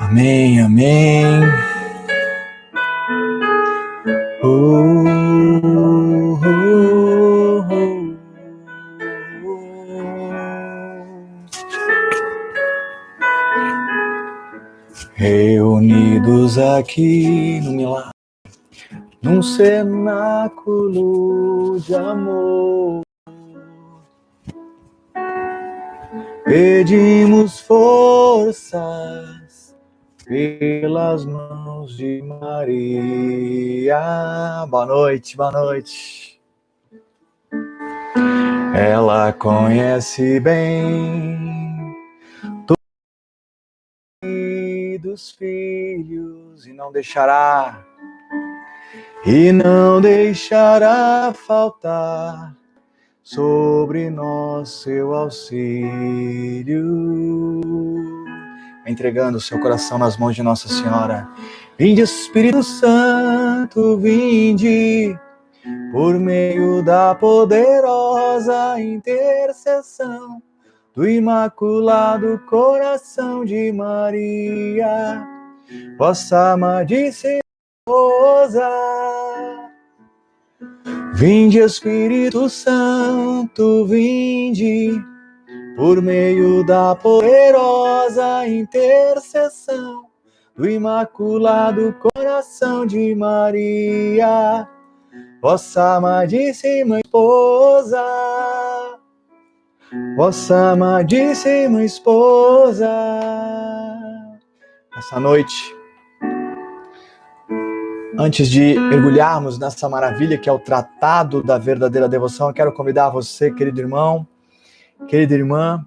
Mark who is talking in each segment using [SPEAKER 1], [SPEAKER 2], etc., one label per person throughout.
[SPEAKER 1] Amém, amém. Oh, oh, oh. Reunidos aqui no milagre, num cenáculo de amor. Pedimos forças pelas mãos de Maria. Boa noite, boa noite. Ela conhece bem dos filhos e não deixará e não deixará faltar sobre nós seu auxílio entregando o seu coração nas mãos de Nossa Senhora. Vinde, Espírito Santo, vinde, por meio da poderosa intercessão do Imaculado Coração de Maria, vossa amadíssima esposa. Vinde, Espírito Santo, vinde por meio da poderosa intercessão do Imaculado Coração de Maria, vossa amadíssima esposa, vossa amadíssima esposa. Essa noite, antes de mergulharmos nessa maravilha que é o Tratado da Verdadeira Devoção, eu quero convidar você, querido irmão, querida irmã,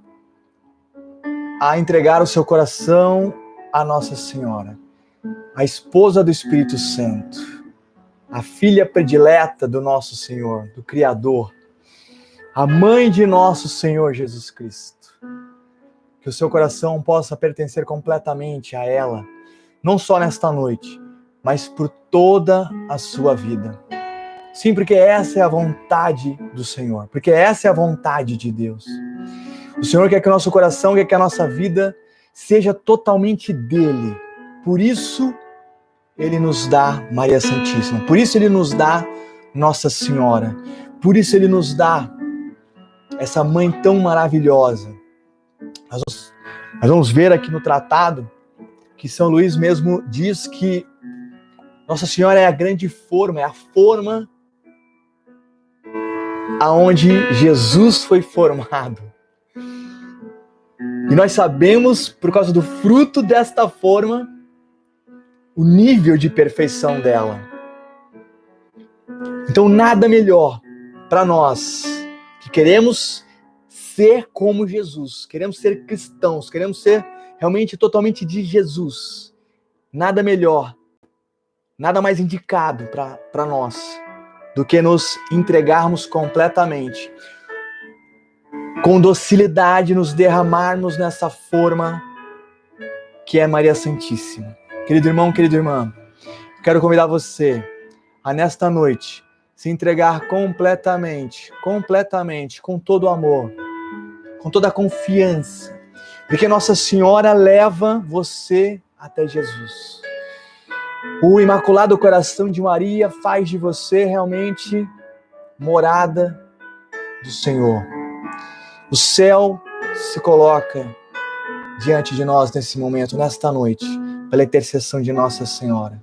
[SPEAKER 1] a entregar o seu coração à Nossa Senhora, a esposa do Espírito Santo, a filha predileta do nosso Senhor, do Criador, a mãe de nosso Senhor Jesus Cristo. Que o seu coração possa pertencer completamente a ela, não só nesta noite, mas por toda a sua vida. Sim, porque essa é a vontade do Senhor, porque essa é a vontade de Deus. O Senhor quer que o nosso coração, quer que a nossa vida seja totalmente dele. Por isso, ele nos dá Maria Santíssima. Por isso, ele nos dá Nossa Senhora. Por isso, ele nos dá essa mãe tão maravilhosa. Nós vamos, ver aqui no tratado que São Luís mesmo diz que Nossa Senhora é a grande forma, é a forma aonde Jesus foi formado. E nós sabemos, por causa do fruto desta forma, o nível de perfeição dela. Então, nada melhor para nós que queremos ser como Jesus, queremos ser cristãos, queremos ser realmente totalmente de Jesus. Nada melhor, nada mais indicado para nós do que nos entregarmos completamente, com docilidade, nos derramarmos nessa forma que é Maria Santíssima. Querido irmão, querida irmã, quero convidar você a nesta noite se entregar completamente, completamente, com todo o amor, com toda a confiança, porque Nossa Senhora leva você até Jesus. O Imaculado Coração de Maria faz de você realmente morada do Senhor. O céu se coloca diante de nós nesse momento, nesta noite, pela intercessão de Nossa Senhora.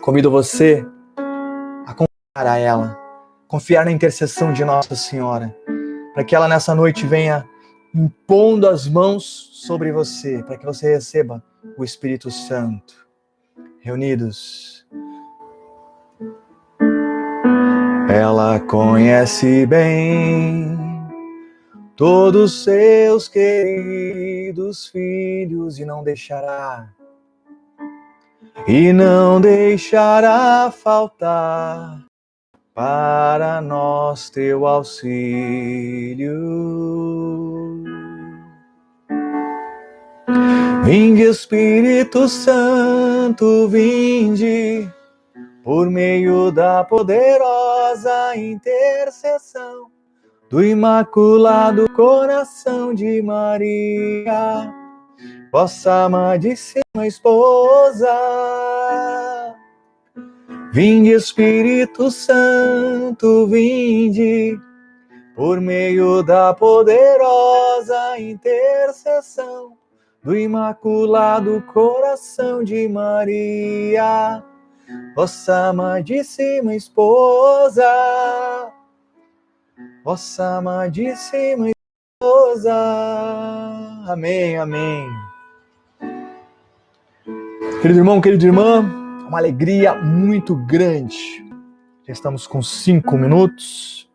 [SPEAKER 1] Convido você a confiar a ela, confiar na intercessão de Nossa Senhora, para que ela nessa noite venha impondo as mãos sobre você, para que você receba o Espírito Santo. Reunidos. Ela conhece bem todos seus queridos filhos e não deixará e não deixará faltar para nós teu auxílio. Vinde Espírito Santo, vinde, por meio da poderosa intercessão do Imaculado Coração de Maria, vossa amadíssima esposa. Vinde, Espírito Santo, vinde, por meio da poderosa intercessão do Imaculado Coração de Maria vossa amadíssima esposa, vossa amadíssima esposa. Amém, amém. Querido irmão, querida irmã, uma alegria muito grande. Já estamos com cinco minutos.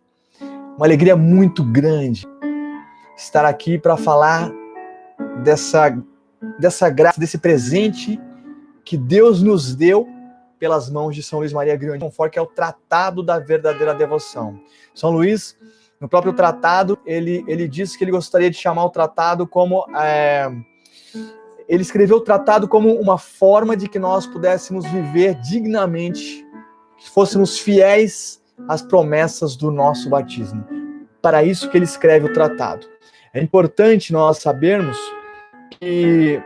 [SPEAKER 1] Uma alegria muito grande estar aqui para falar dessa, dessa graça, desse presente que Deus nos deu pelas mãos de São Luís Maria Grignani Montfort, que é o Tratado da Verdadeira Devoção. São Luís, no próprio tratado, ele, ele disse que ele gostaria de chamar o tratado como. É, ele escreveu o tratado como uma forma de que nós pudéssemos viver dignamente, que fôssemos fiéis às promessas do nosso batismo. Para isso que ele escreve o tratado. É importante nós sabermos que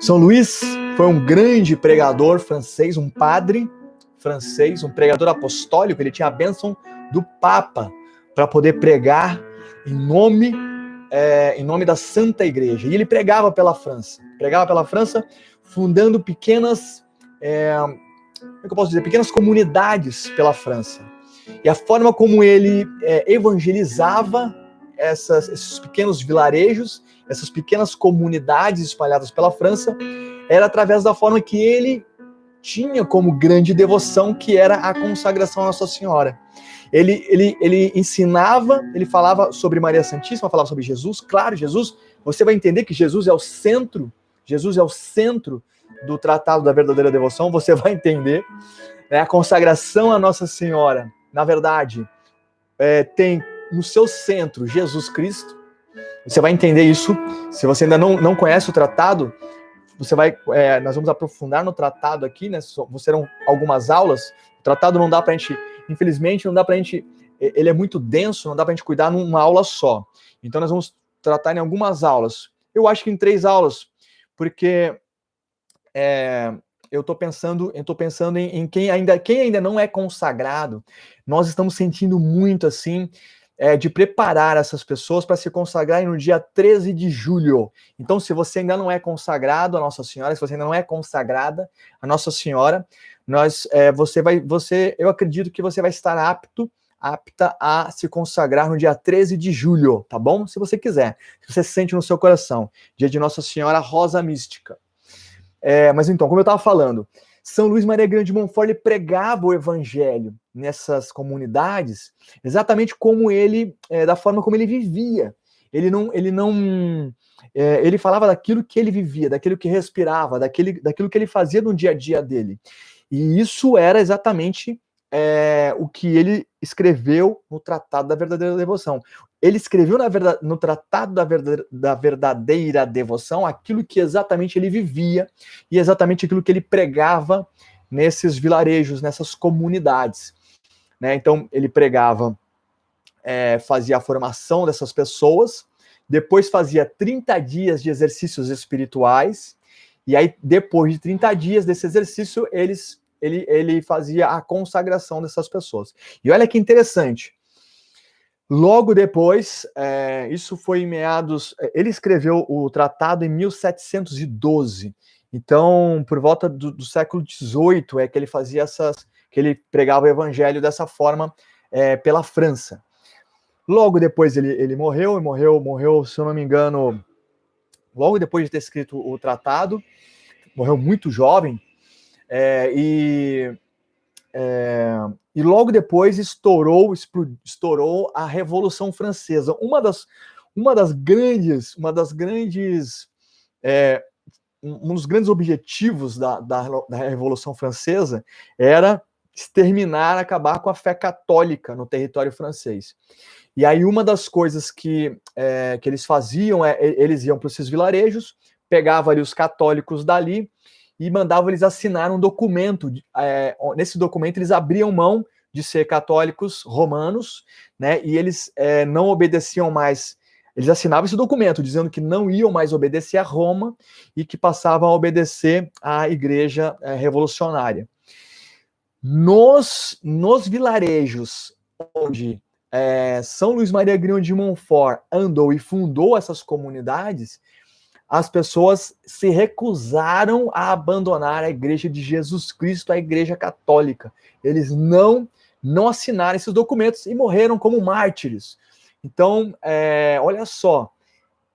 [SPEAKER 1] São Luís foi um grande pregador francês, um padre francês, um pregador apostólico. Ele tinha a bênção do Papa para poder pregar em nome é, em nome da Santa Igreja. E ele pregava pela França, pregava pela França, fundando pequenas, é, como é eu posso dizer, pequenas comunidades pela França. E a forma como ele é, evangelizava essas, esses pequenos vilarejos, essas pequenas comunidades espalhadas pela França, era através da forma que ele tinha como grande devoção, que era a consagração à Nossa Senhora. Ele, ele, ele ensinava, ele falava sobre Maria Santíssima, falava sobre Jesus. Claro, Jesus, você vai entender que Jesus é o centro, Jesus é o centro do tratado da verdadeira devoção, você vai entender. Né? A consagração à Nossa Senhora, na verdade, é, tem no seu centro Jesus Cristo. Você vai entender isso. Se você ainda não, não conhece o tratado, você vai, é, nós vamos aprofundar no tratado aqui, né? Serão algumas aulas. O tratado não dá para a gente, infelizmente, não dá para a gente, ele é muito denso, não dá para a gente cuidar numa aula só. Então nós vamos tratar em algumas aulas. Eu acho que em três aulas, porque é, eu estou pensando, eu tô pensando em, em, quem ainda, quem ainda não é consagrado. Nós estamos sentindo muito assim é, de preparar essas pessoas para se consagrarem no dia 13 de julho. Então, se você ainda não é consagrado a Nossa Senhora, se você ainda não é consagrada a Nossa Senhora, nós, é, você vai, você, eu acredito que você vai estar apto, apta a se consagrar no dia 13 de julho, tá bom? Se você quiser, se você sente no seu coração, dia de Nossa Senhora Rosa Mística. É, mas então, como eu estava falando, São Luís Maria Grande de Montfort pregava o Evangelho nessas comunidades, exatamente como ele, é, da forma como ele vivia. Ele não, ele não, é, ele falava daquilo que ele vivia, daquilo que respirava, daquele, daquilo que ele fazia no dia a dia dele. E isso era exatamente é, o que ele escreveu no Tratado da Verdadeira Devoção. Ele escreveu verdade, no Tratado da verdadeira, da verdadeira Devoção aquilo que exatamente ele vivia e exatamente aquilo que ele pregava nesses vilarejos, nessas comunidades. Né? Então, ele pregava, é, fazia a formação dessas pessoas, depois fazia 30 dias de exercícios espirituais, e aí, depois de 30 dias desse exercício, eles, ele, ele fazia a consagração dessas pessoas. E olha que interessante. Logo depois, é, isso foi em meados. É, ele escreveu o tratado em 1712. Então, por volta do, do século XVIII é que ele fazia essas, que ele pregava o evangelho dessa forma é, pela França. Logo depois ele, ele morreu, e morreu, morreu, se eu não me engano, logo depois de ter escrito o tratado, morreu muito jovem, é, e, é, e logo depois estourou, estourou a Revolução Francesa. Uma das, uma das grandes, uma das grandes, é, um dos grandes objetivos da, da, da Revolução Francesa era exterminar, acabar com a fé católica no território francês. E aí uma das coisas que, é, que eles faziam é eles iam para esses vilarejos, pegavam ali os católicos dali e mandavam eles assinar um documento. É, nesse documento, eles abriam mão de ser católicos romanos, né? E eles é, não obedeciam mais. Eles assinavam esse documento dizendo que não iam mais obedecer a Roma e que passavam a obedecer à Igreja é, Revolucionária. Nos, nos vilarejos onde é, São Luís Maria Grignon de Montfort andou e fundou essas comunidades, as pessoas se recusaram a abandonar a Igreja de Jesus Cristo, a Igreja Católica. Eles não não assinaram esses documentos e morreram como mártires. Então, é, olha só,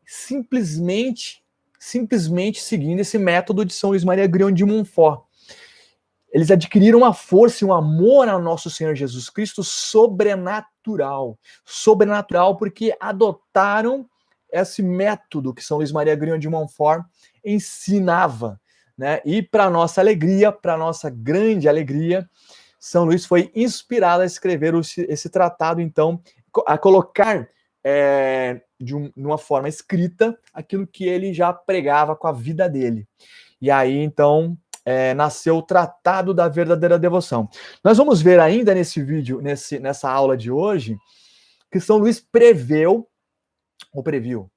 [SPEAKER 1] simplesmente, simplesmente seguindo esse método de São Luís Maria Grignon de Montfort. Eles adquiriram uma força e um amor ao nosso Senhor Jesus Cristo sobrenatural. Sobrenatural porque adotaram esse método que São Luís Maria Grignon de Montfort ensinava. Né? E para nossa alegria, para nossa grande alegria, São Luís foi inspirado a escrever esse, tratado, então, a colocar é, de, um, uma forma escrita aquilo que ele já pregava com a vida dele. E aí, então, é, nasceu o Tratado da Verdadeira Devoção. Nós vamos ver ainda nesse vídeo, nesse, nessa aula de hoje, que São Luís preveu ou previu.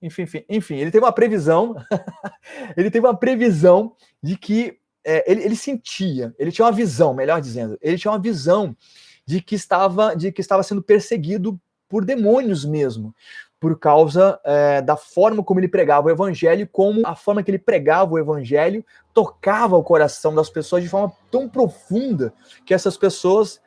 [SPEAKER 1] Enfim, enfim, enfim, ele teve uma previsão, ele teve uma previsão de que é, ele, ele sentia, ele tinha uma visão, melhor dizendo, ele tinha uma visão de que estava, de que estava sendo perseguido por demônios mesmo, por causa é, da forma como ele pregava o evangelho, como a forma que ele pregava o evangelho tocava o coração das pessoas de forma tão profunda que essas pessoas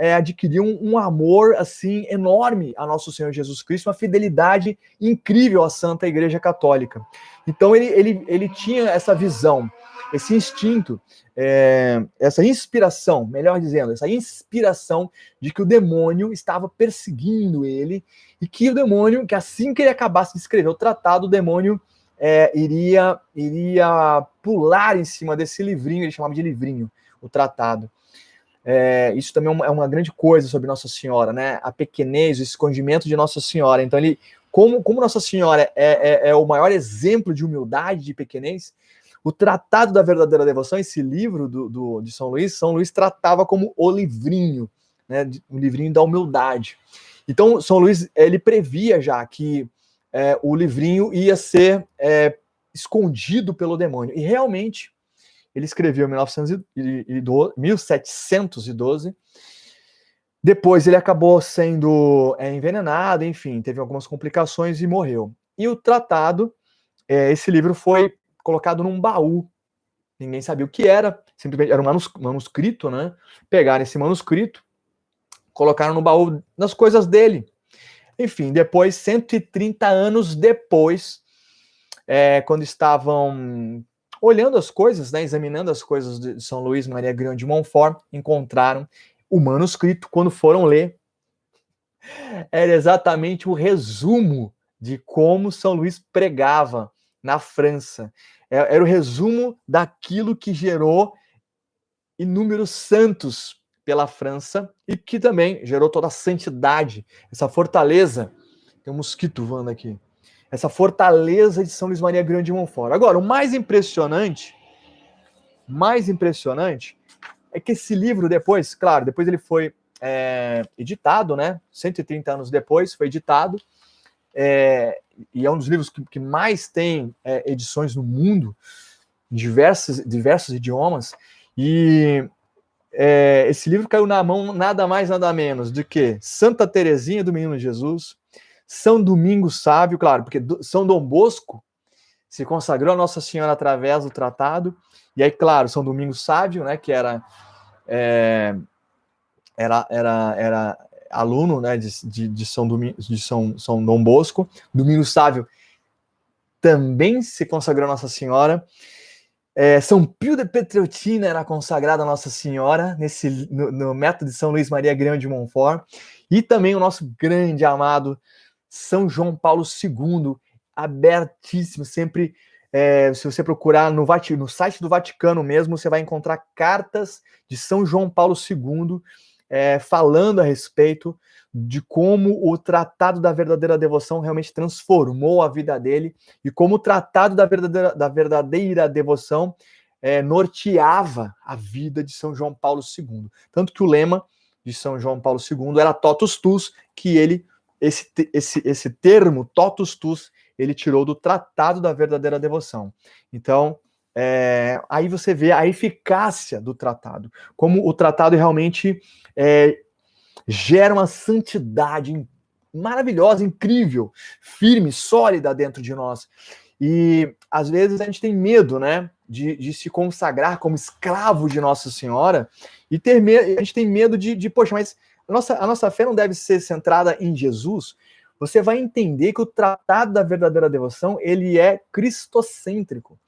[SPEAKER 1] é, adquiriu um, um, amor assim enorme a nosso Senhor Jesus Cristo, uma fidelidade incrível à Santa Igreja Católica. Então ele, ele, ele tinha essa visão, esse instinto, é, essa inspiração, melhor dizendo, essa inspiração de que o demônio estava perseguindo ele e que o demônio, que assim que ele acabasse de escrever o tratado, o demônio é, iria, iria pular em cima desse livrinho, ele chamava de livrinho, o tratado. É, isso também é uma, é uma, grande coisa sobre Nossa Senhora, né? A pequenez, o escondimento de Nossa Senhora. Então, ele, como, como Nossa Senhora é, é, é o maior exemplo de humildade, de pequenez, o Tratado da Verdadeira Devoção, esse livro do, do, de São Luís, São Luís tratava como o livrinho, né? O livrinho da humildade. Então, São Luís, ele previa já que é, o livrinho ia ser é, escondido pelo demônio. E realmente, ele escreveu em 1912, 1712. Depois ele acabou sendo é, envenenado, enfim, teve algumas complicações e morreu. E o tratado, é, esse livro foi colocado num baú. Ninguém sabia o que era, simplesmente era um manuscrito, né? Pegaram esse manuscrito, colocaram no baú das coisas dele. Enfim, depois, 130 anos depois, é, quando estavam olhando as coisas, né, examinando as coisas de São Luís Maria Grignon de Montfort, encontraram o manuscrito quando foram ler. Era exatamente o resumo de como São Luís pregava na França. É, era o resumo daquilo que gerou inúmeros santos pela França e que também gerou toda a santidade, essa fortaleza. Tem um mosquito voando aqui essa fortaleza de São Luís Maria Grande de Montfort. Agora, o mais impressionante, mais impressionante, é que esse livro depois, claro, depois ele foi é, editado, né? 130 anos depois foi editado, é, e é um dos livros que, que mais tem é, edições no mundo, em diversos, diversos idiomas, e é, esse livro caiu na mão nada mais, nada menos do que Santa Teresinha do Menino Jesus, são Domingos Sábio, claro, porque São Dom Bosco se consagrou a Nossa Senhora através do tratado, e aí, claro, São Domingos Sábio, né, que era, é, era, era, era aluno né, de, de, de, São, Domingos, de São, São Dom Bosco, Domingos Sábio também se consagrou a Nossa Senhora, é, São Pio de Petreutina era consagrado a Nossa Senhora nesse, no, no método de São Luís Maria Grande de Montfort, e também o nosso grande amado são João Paulo II, abertíssimo, sempre. É, se você procurar no, no site do Vaticano mesmo, você vai encontrar cartas de São João Paulo II é, falando a respeito de como o Tratado da Verdadeira Devoção realmente transformou a vida dele e como o Tratado da Verdadeira, da verdadeira Devoção é, norteava a vida de São João Paulo II. Tanto que o lema de São João Paulo II era totus tus, que ele, esse, esse, esse termo, totus tus, ele tirou do Tratado da Verdadeira Devoção. Então, é, aí você vê a eficácia do tratado, como o tratado realmente é, gera uma santidade maravilhosa, incrível, firme, sólida dentro de nós. E às vezes a gente tem medo, né, de, de se consagrar como escravo de Nossa Senhora e ter medo, a gente tem medo de, de poxa, mas nossa, a nossa fé não deve ser centrada em Jesus. Você vai entender que o tratado da verdadeira devoção ele é cristocêntrico.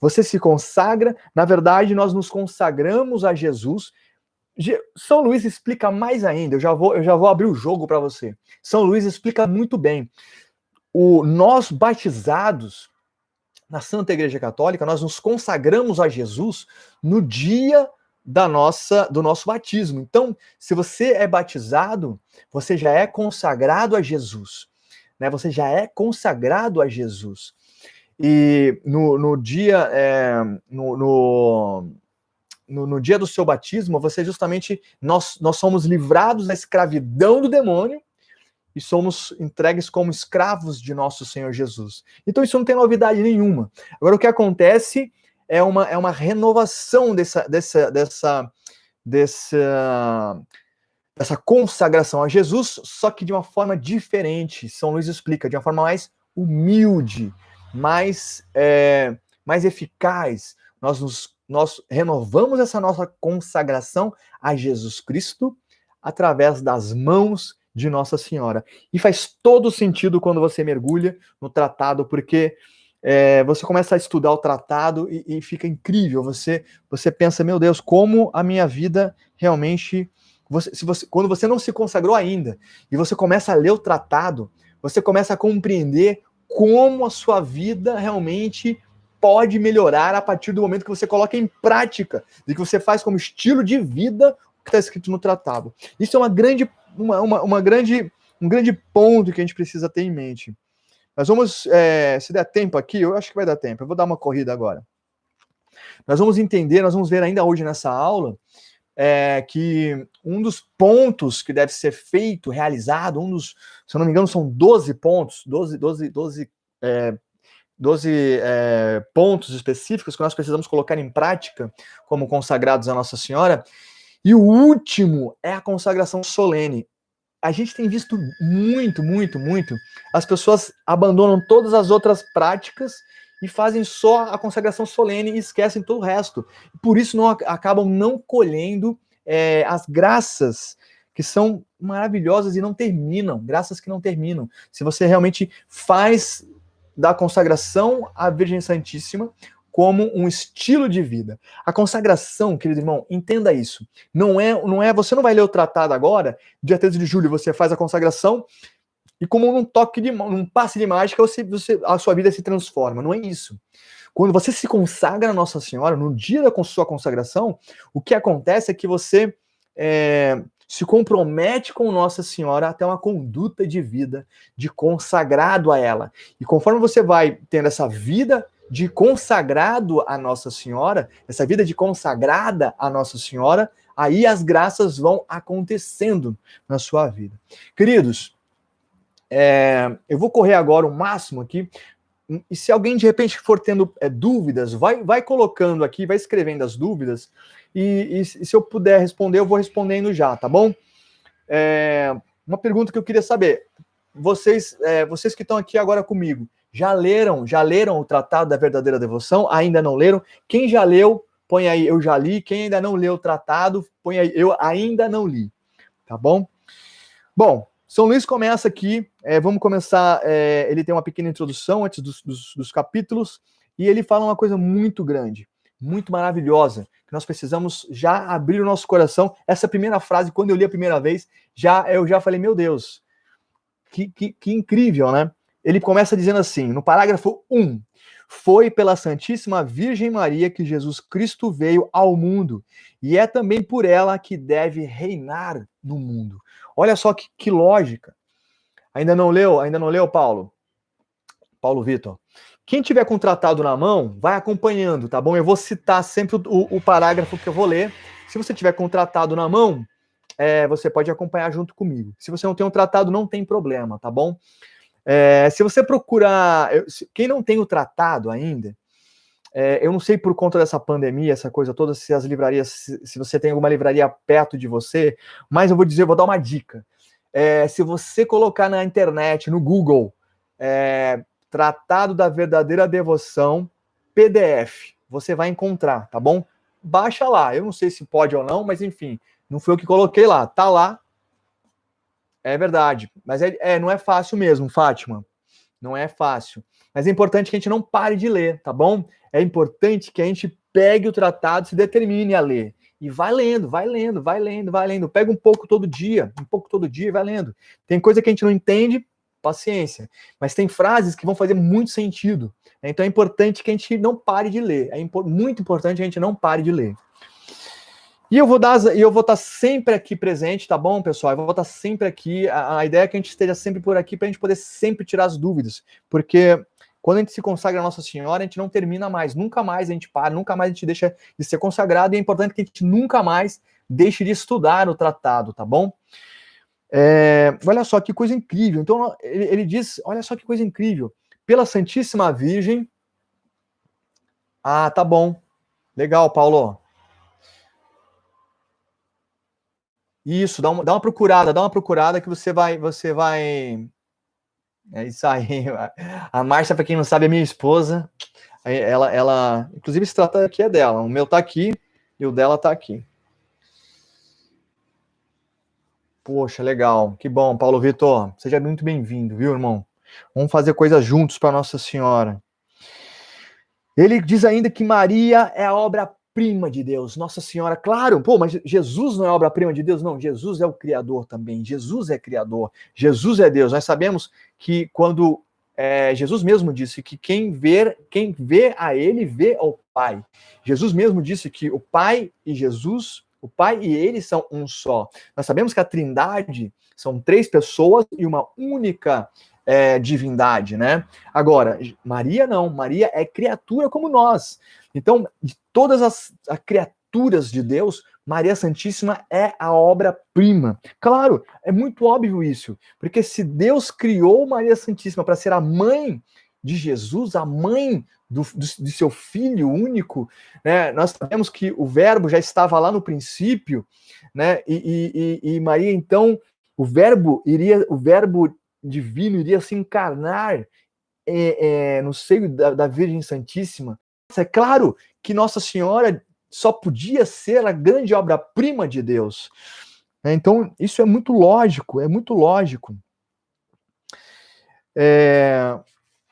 [SPEAKER 1] Você se consagra, na verdade, nós nos consagramos a Jesus. São Luís explica mais ainda. Eu já vou, eu já vou abrir o jogo para você. São Luís explica muito bem. O nós batizados na Santa Igreja Católica, nós nos consagramos a Jesus no dia da nossa do nosso batismo. Então, se você é batizado, você já é consagrado a Jesus, né? Você já é consagrado a Jesus. E no, no dia é, no, no, no, no, dia do seu batismo, você justamente nós, nós somos livrados da escravidão do demônio e somos entregues como escravos de nosso Senhor Jesus. Então isso não tem novidade nenhuma. Agora o que acontece é uma, é uma renovação dessa, dessa, dessa, dessa, dessa consagração a Jesus, só que de uma forma diferente. São Luís explica, de uma forma mais humilde, mais, é, mais eficaz. Nós, nos, nós renovamos essa nossa consagração a Jesus Cristo através das mãos de Nossa Senhora. E faz todo sentido quando você mergulha no tratado, porque é, você começa a estudar o tratado e, e, fica incrível. Você, você pensa, meu Deus, como a minha vida realmente. Você, se você, quando você não se consagrou ainda e você começa a ler o tratado, você começa a compreender como a sua vida realmente pode melhorar a partir do momento que você coloca em prática, de que você faz como estilo de vida o que está escrito no tratado. Isso é uma grande, uma, uma, uma, grande, um grande ponto que a gente precisa ter em mente. Nós vamos, é, se der tempo aqui, eu acho que vai dar tempo, eu vou dar uma corrida agora. Nós vamos entender, nós vamos ver ainda hoje nessa aula, é, que um dos pontos que deve ser feito, realizado, um dos, se eu não me engano, são 12 pontos, 12, 12, 12, é, 12 é, pontos específicos que nós precisamos colocar em prática como consagrados a Nossa Senhora. E o último é a consagração solene. A gente tem visto muito, muito, muito as pessoas abandonam todas as outras práticas e fazem só a consagração solene e esquecem todo o resto. Por isso não acabam não colhendo é, as graças que são maravilhosas e não terminam, graças que não terminam. Se você realmente faz da consagração à Virgem Santíssima como um estilo de vida. A consagração, querido irmão, entenda isso. Não é, não é, você não vai ler o tratado agora, dia 13 de julho você faz a consagração e como num toque de num passe de mágica, você, você, a sua vida se transforma. Não é isso. Quando você se consagra a Nossa Senhora, no dia da sua consagração, o que acontece é que você é, se compromete com Nossa Senhora até uma conduta de vida, de consagrado a ela. E conforme você vai tendo essa vida de consagrado a Nossa Senhora, essa vida de consagrada a Nossa Senhora, aí as graças vão acontecendo na sua vida. Queridos, é, eu vou correr agora o máximo aqui. E se alguém de repente for tendo é, dúvidas, vai, vai colocando aqui, vai escrevendo as dúvidas. E, e, se eu puder responder, eu vou respondendo já, tá bom? É, uma pergunta que eu queria saber: vocês, é, vocês que estão aqui agora comigo, já leram, já leram o Tratado da Verdadeira Devoção? Ainda não leram? Quem já leu, põe aí eu já li. Quem ainda não leu o tratado, põe aí eu ainda não li. Tá bom? Bom, são Luís começa aqui, é, vamos começar. É, ele tem uma pequena introdução antes dos, dos, dos, capítulos, e ele fala uma coisa muito grande, muito maravilhosa, que nós precisamos já abrir o nosso coração. Essa primeira frase, quando eu li a primeira vez, já eu já falei, meu Deus, que, que, que incrível, né? Ele começa dizendo assim, no parágrafo 1, foi pela Santíssima Virgem Maria que Jesus Cristo veio ao mundo, e é também por ela que deve reinar no mundo. Olha só que, que lógica. Ainda não leu? Ainda não leu, Paulo? Paulo Vitor. Quem tiver com o tratado na mão, vai acompanhando, tá bom? Eu vou citar sempre o, o parágrafo que eu vou ler. Se você tiver com o tratado na mão, é, você pode acompanhar junto comigo. Se você não tem um tratado, não tem problema, tá bom? É, se você procurar. Quem não tem o tratado ainda, é, eu não sei por conta dessa pandemia, essa coisa toda, se as livrarias, se, se, você tem alguma livraria perto de você, mas eu vou dizer, eu vou dar uma dica. É, se você colocar na internet, no Google, é, Tratado da Verdadeira Devoção, PDF, você vai encontrar, tá bom? Baixa lá. Eu não sei se pode ou não, mas enfim, não foi eu que coloquei lá. Tá lá, é verdade. Mas é, é, não é fácil mesmo, Fátima. Não é fácil. Mas é importante que a gente não pare de ler, tá bom? É importante que a gente pegue o tratado, se determine a ler. E vai lendo, vai lendo, vai lendo, vai lendo. Pega um pouco todo dia, um pouco todo dia e vai lendo. Tem coisa que a gente não entende, paciência. Mas tem frases que vão fazer muito sentido. Então é importante que a gente não pare de ler. É muito importante que a gente não pare de ler. E eu vou dar, eu vou estar sempre aqui presente, tá bom, pessoal? Eu vou estar sempre aqui. A, a ideia é que a gente esteja sempre por aqui para a gente poder sempre tirar as dúvidas, porque quando a gente se consagra a Nossa Senhora, a gente não termina mais, nunca mais a gente para, nunca mais a gente deixa de ser consagrado, e é importante que a gente nunca mais deixe de estudar o tratado, tá bom? É, olha só que coisa incrível. Então, ele, ele diz: olha só que coisa incrível. Pela Santíssima Virgem. Ah, tá bom. Legal, Paulo. Isso, dá uma, dá uma procurada, dá uma procurada que você vai, você vai. É isso aí. A Márcia, para quem não sabe, é minha esposa. Ela, ela, inclusive, se trata aqui é dela. O meu tá aqui e o dela tá aqui. Poxa, legal. Que bom, Paulo Vitor. Seja muito bem-vindo, viu, irmão? Vamos fazer coisas juntos para Nossa Senhora. Ele diz ainda que Maria é a obra obra-prima de Deus, Nossa Senhora. Claro, pô, mas Jesus não é obra-prima de Deus? Não, Jesus é o Criador também. Jesus é Criador. Jesus é Deus. Nós sabemos que quando é, Jesus mesmo disse que quem vê, quem vê a Ele vê ao Pai. Jesus mesmo disse que o Pai e Jesus, o Pai e Ele são um só. Nós sabemos que a Trindade são três pessoas e uma única é, divindade, né? Agora, Maria não, Maria é criatura como nós. Então, de todas as, as criaturas de Deus, Maria Santíssima é a obra-prima. Claro, é muito óbvio isso, porque se Deus criou Maria Santíssima para ser a mãe de Jesus, a mãe do, do, de seu filho único, né? Nós sabemos que o verbo já estava lá no princípio, né? E, e, e Maria, então, o verbo iria, o verbo divino iria se encarnar é, é, no seio da, da Virgem Santíssima. É claro que Nossa Senhora só podia ser a grande obra-prima de Deus. Né? Então, isso é muito lógico, é muito lógico. É,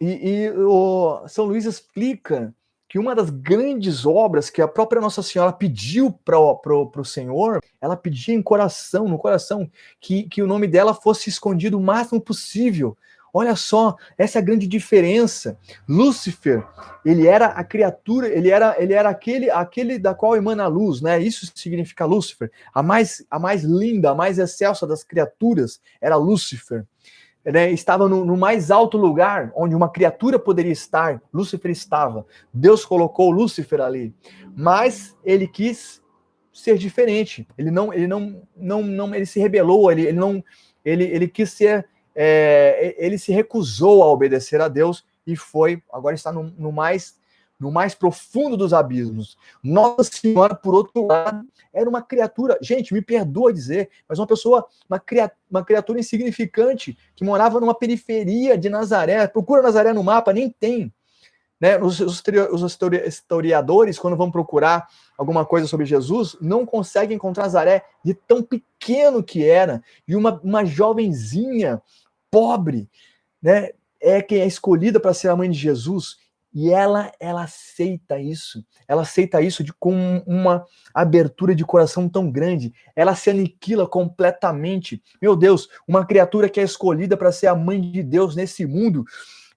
[SPEAKER 1] e, e o São Luís explica que uma das grandes obras que a própria Nossa Senhora pediu para o Senhor, ela pedia em coração, no coração, que, que o nome dela fosse escondido o máximo possível. Olha só, essa é a grande diferença. Lúcifer, ele era a criatura, ele era, ele era aquele, aquele da qual emana a luz, né? Isso significa Lúcifer. A mais, a mais linda, a mais excelsa das criaturas era Lúcifer né, estava no, no, mais alto lugar onde uma criatura poderia estar. Lúcifer estava. Deus colocou Lúcifer ali, mas ele quis ser diferente. Ele não, ele não, não, não ele se rebelou. Ele, ele não, ele, ele quis ser, é, ele se recusou a obedecer a Deus e foi. Agora está no, no mais no mais profundo dos abismos. Nossa Senhora, por outro lado, era uma criatura, gente, me perdoa dizer, mas uma pessoa, uma, criatura, uma criatura insignificante, que morava numa periferia de Nazaré. Procura Nazaré no mapa, nem tem. Né? Os, os, os historiadores, quando vão procurar alguma coisa sobre Jesus, não conseguem encontrar Nazaré de tão pequeno que era. E uma, uma jovenzinha pobre, né? É quem é escolhida para ser a mãe de Jesus. E ela, ela aceita isso. Ela aceita isso de, com uma abertura de coração tão grande. Ela se aniquila completamente. Meu Deus, uma criatura que é escolhida para ser a mãe de Deus nesse mundo,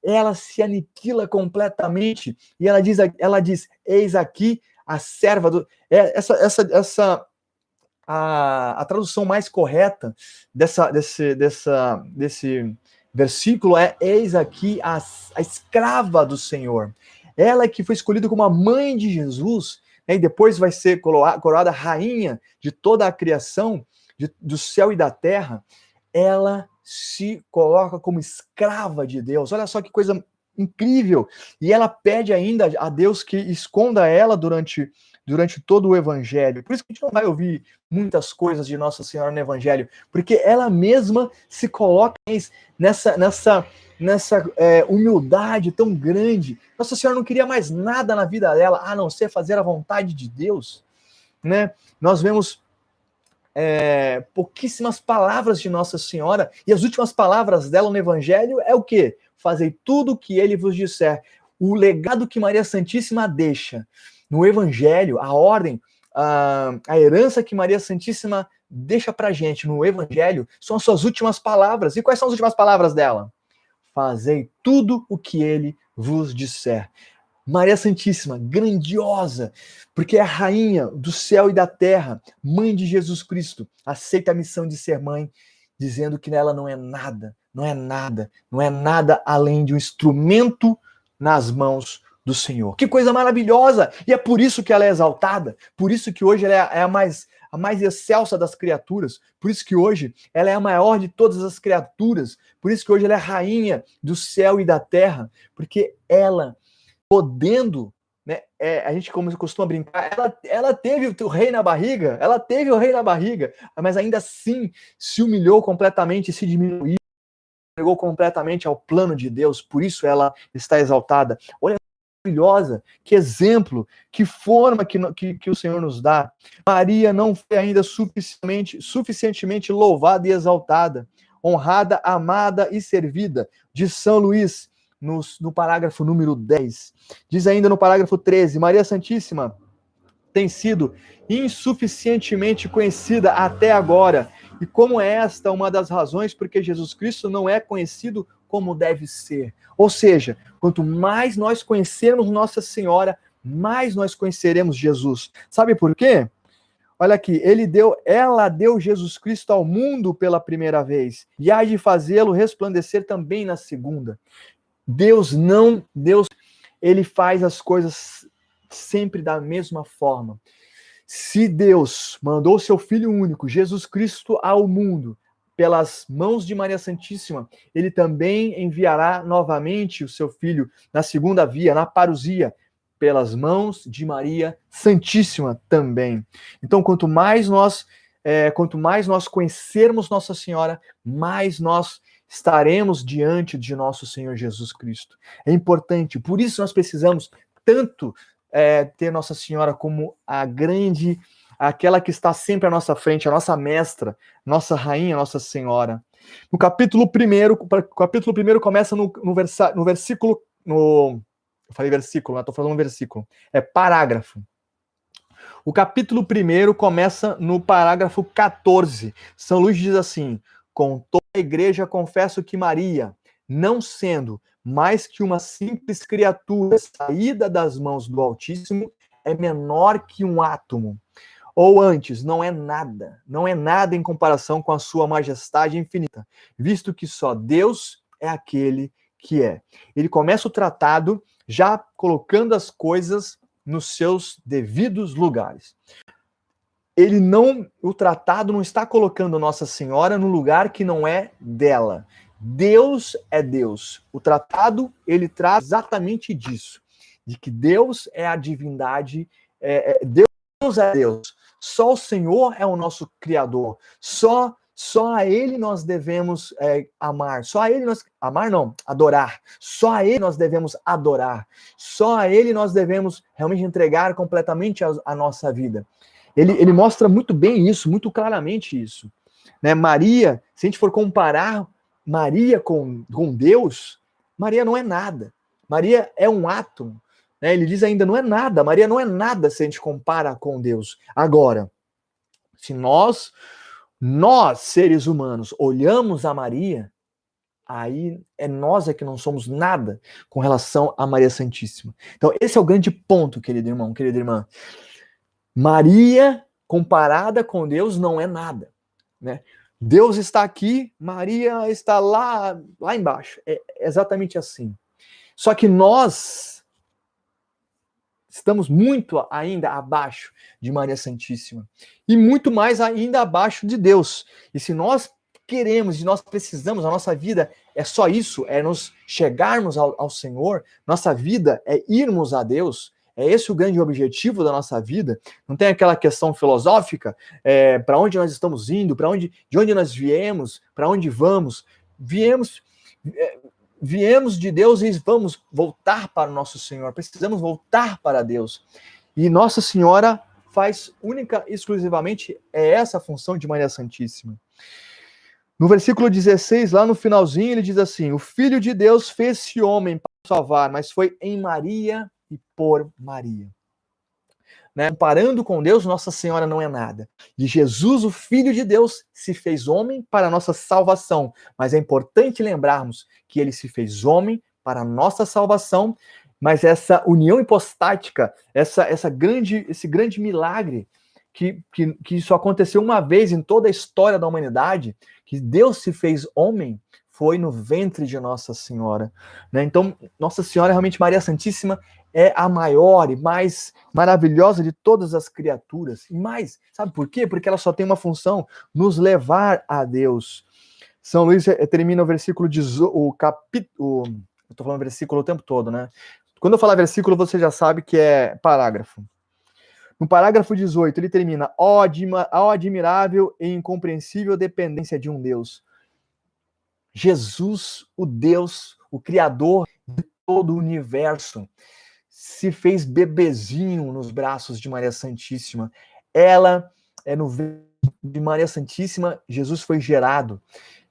[SPEAKER 1] ela se aniquila completamente. E ela diz, ela diz: Eis aqui a serva do. É, essa, essa, essa a, a tradução mais correta dessa, desse, dessa, desse versículo é: Eis aqui a, a escrava do Senhor. Ela que foi escolhida como a mãe de Jesus, né, e depois vai ser coroada rainha de toda a criação, de, do céu e da terra, ela se coloca como escrava de Deus. Olha só que coisa incrível. E ela pede ainda a Deus que esconda ela durante durante todo o evangelho. Por isso que a gente não vai ouvir muitas coisas de Nossa Senhora no evangelho, porque ela mesma se coloca nessa nessa nessa é, humildade tão grande. Nossa Senhora não queria mais nada na vida dela a não ser fazer a vontade de Deus, né? Nós vemos é, pouquíssimas palavras de Nossa Senhora e as últimas palavras dela no Evangelho é o que? Fazei tudo o que ele vos disser. O legado que Maria Santíssima deixa no Evangelho, a ordem, a, a herança que Maria Santíssima deixa para gente no Evangelho são as suas últimas palavras. E quais são as últimas palavras dela? Fazei tudo o que ele vos disser. Maria Santíssima, grandiosa, porque é a rainha do céu e da terra, mãe de Jesus Cristo, aceita a missão de ser mãe, dizendo que nela não é nada, não é nada, não é nada além de um instrumento nas mãos do Senhor. Que coisa maravilhosa! E é por isso que ela é exaltada, por isso que hoje ela é a mais a mais excelsa das criaturas, por isso que hoje ela é a maior de todas as criaturas, por isso que hoje ela é rainha do céu e da terra, porque ela podendo, né? É, a gente como costuma brincar, ela, ela teve o rei na barriga, ela teve o rei na barriga, mas ainda assim se humilhou completamente, se diminuiu, entregou completamente ao plano de Deus, por isso ela está exaltada. Olha maravilhosa, que exemplo, que forma que, que, que, o Senhor nos dá. Maria não foi ainda suficientemente, suficientemente louvada e exaltada, honrada, amada e servida. De São Luís, no, no parágrafo número 10. Diz ainda no parágrafo 13: Maria Santíssima tem sido insuficientemente conhecida até agora. E como é esta uma das razões porque Jesus Cristo não é conhecido como deve ser. Ou seja, quanto mais nós conhecermos Nossa Senhora, mais nós conheceremos Jesus. Sabe por quê? Olha aqui, ele deu, ela deu Jesus Cristo ao mundo pela primeira vez e há de fazê-lo resplandecer também na segunda. Deus não, Deus, ele faz as coisas sempre da mesma forma. Se Deus mandou seu filho único, Jesus Cristo, ao mundo, pelas mãos de Maria Santíssima, ele também enviará novamente o seu filho na segunda via, na parousia, pelas mãos de Maria Santíssima também. Então, quanto mais nós, é, quanto mais nós conhecermos Nossa Senhora, mais nós estaremos diante de nosso Senhor Jesus Cristo. É importante, por isso nós precisamos tanto é, ter Nossa Senhora como a grande, aquela que está sempre à nossa frente, a nossa mestra, nossa rainha, Nossa Senhora. No capítulo 1, o capítulo 1 começa no, no, versa, no versículo. No, eu falei versículo, estou falando um versículo. É parágrafo. O capítulo 1 começa no parágrafo 14. São Luís diz assim: Com toda a igreja confesso que Maria, não sendo mais que uma simples criatura saída das mãos do Altíssimo, é menor que um átomo. Ou antes, não é nada, não é nada em comparação com a sua majestade infinita, visto que só Deus é aquele que é. Ele começa o tratado já colocando as coisas nos seus devidos lugares ele não, o tratado não está colocando Nossa Senhora no lugar que não é dela. Deus é Deus. O tratado ele traz exatamente disso, de que Deus é a divindade, é, é, Deus é Deus. Só o Senhor é o nosso criador. Só só a Ele nós devemos é, amar. Só a Ele nós amar não, adorar. Só a Ele nós devemos adorar. Só a Ele nós devemos realmente entregar completamente a, a nossa vida ele, ele mostra muito bem isso, muito claramente isso. Né? Maria, se a gente for comparar Maria com, com Deus, Maria não é nada. Maria é um átomo. Né? Ele diz ainda, não é nada. Maria não é nada se a gente compara com Deus. Agora, se nós, nós, seres humanos, olhamos a Maria, aí é nós é que não somos nada com relação a Maria Santíssima. Então, esse é o grande ponto, querido irmão, querida irmã. Maria, comparada com Deus, não é nada. Né? Deus está aqui, Maria está lá, lá embaixo. É exatamente assim. Só que nós estamos muito ainda abaixo de Maria Santíssima e muito mais ainda abaixo de Deus. E se nós queremos e nós precisamos, a nossa vida é só isso, é nos chegarmos ao, ao Senhor, nossa vida é irmos a Deus, é esse o grande objetivo da nossa vida. Não tem aquela questão filosófica, é, para onde nós estamos indo, para onde, de onde nós viemos, para onde vamos. Viemos, é, viemos de Deus e vamos voltar para o nosso Senhor. Precisamos voltar para Deus. E Nossa Senhora faz única e exclusivamente é essa função de Maria Santíssima. No versículo 16, lá no finalzinho, ele diz assim: O Filho de Deus fez-se homem para salvar, mas foi em Maria e por Maria. Né? Comparando com Deus, Nossa Senhora não é nada. E Jesus, o Filho de Deus, se fez homem para a nossa salvação. Mas é importante lembrarmos que ele se fez homem para a nossa salvação, mas essa união hipostática, essa, essa grande, esse grande milagre, que, que, que isso aconteceu uma vez em toda a história da humanidade, que Deus se fez homem, foi no ventre de Nossa Senhora. Né? Então, Nossa Senhora, realmente, Maria Santíssima, é a maior e mais maravilhosa de todas as criaturas. E mais, sabe por quê? Porque ela só tem uma função: nos levar a Deus. São Luís eh, termina o versículo, de, o capítulo. Eu estou falando versículo o tempo todo, né? Quando eu falar versículo, você já sabe que é parágrafo. No parágrafo 18, ele termina: ó, oh, admirável e incompreensível dependência de um Deus Jesus, o Deus, o Criador de todo o universo, se fez bebezinho nos braços de Maria Santíssima. Ela é no de Maria Santíssima, Jesus foi gerado.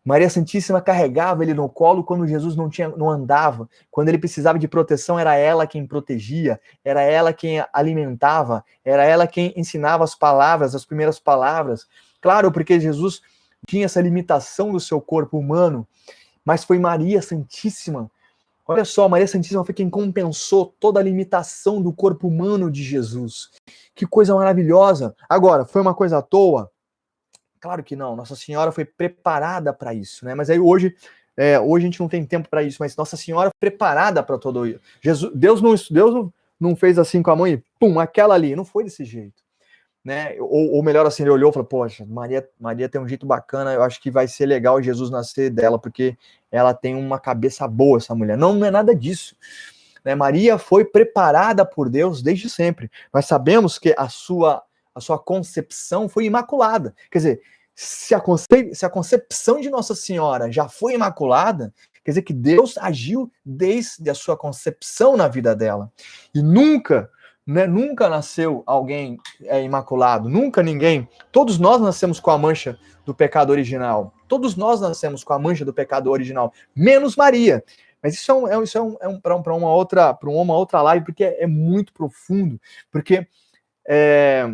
[SPEAKER 1] Maria Santíssima carregava ele no colo quando Jesus não tinha, não andava, quando ele precisava de proteção, era ela quem protegia, era ela quem alimentava, era ela quem ensinava as palavras, as primeiras palavras. Claro, porque Jesus tinha essa limitação do seu corpo humano, mas foi Maria Santíssima. Olha só, Maria Santíssima foi quem compensou toda a limitação do corpo humano de Jesus. Que coisa maravilhosa. Agora, foi uma coisa à toa? Claro que não. Nossa Senhora foi preparada para isso, né? Mas aí hoje, é, hoje a gente não tem tempo para isso, mas Nossa Senhora foi preparada para todo isso. Jesus, Deus não, Deus não fez assim com a mãe, pum, aquela ali. Não foi desse jeito né? Ou, ou, melhor assim, ele olhou e falou: Poxa, Maria, Maria tem um jeito bacana, eu acho que vai ser legal Jesus nascer dela, porque ela tem uma cabeça boa, essa mulher. Não, não é nada disso. Né? Maria foi preparada por Deus desde sempre. Nós sabemos que a sua, a sua concepção foi imaculada. Quer dizer, se a, concep se a concepção de Nossa Senhora já foi imaculada, quer dizer que Deus agiu desde a sua concepção na vida dela. E nunca né? Nunca nasceu alguém é, imaculado, nunca ninguém. Todos nós nascemos com a mancha do pecado original. Todos nós nascemos com a mancha do pecado original, menos Maria. Mas isso é, um, é, isso é, um, é um, para uma outra para uma outra live, porque é, é muito profundo, porque é,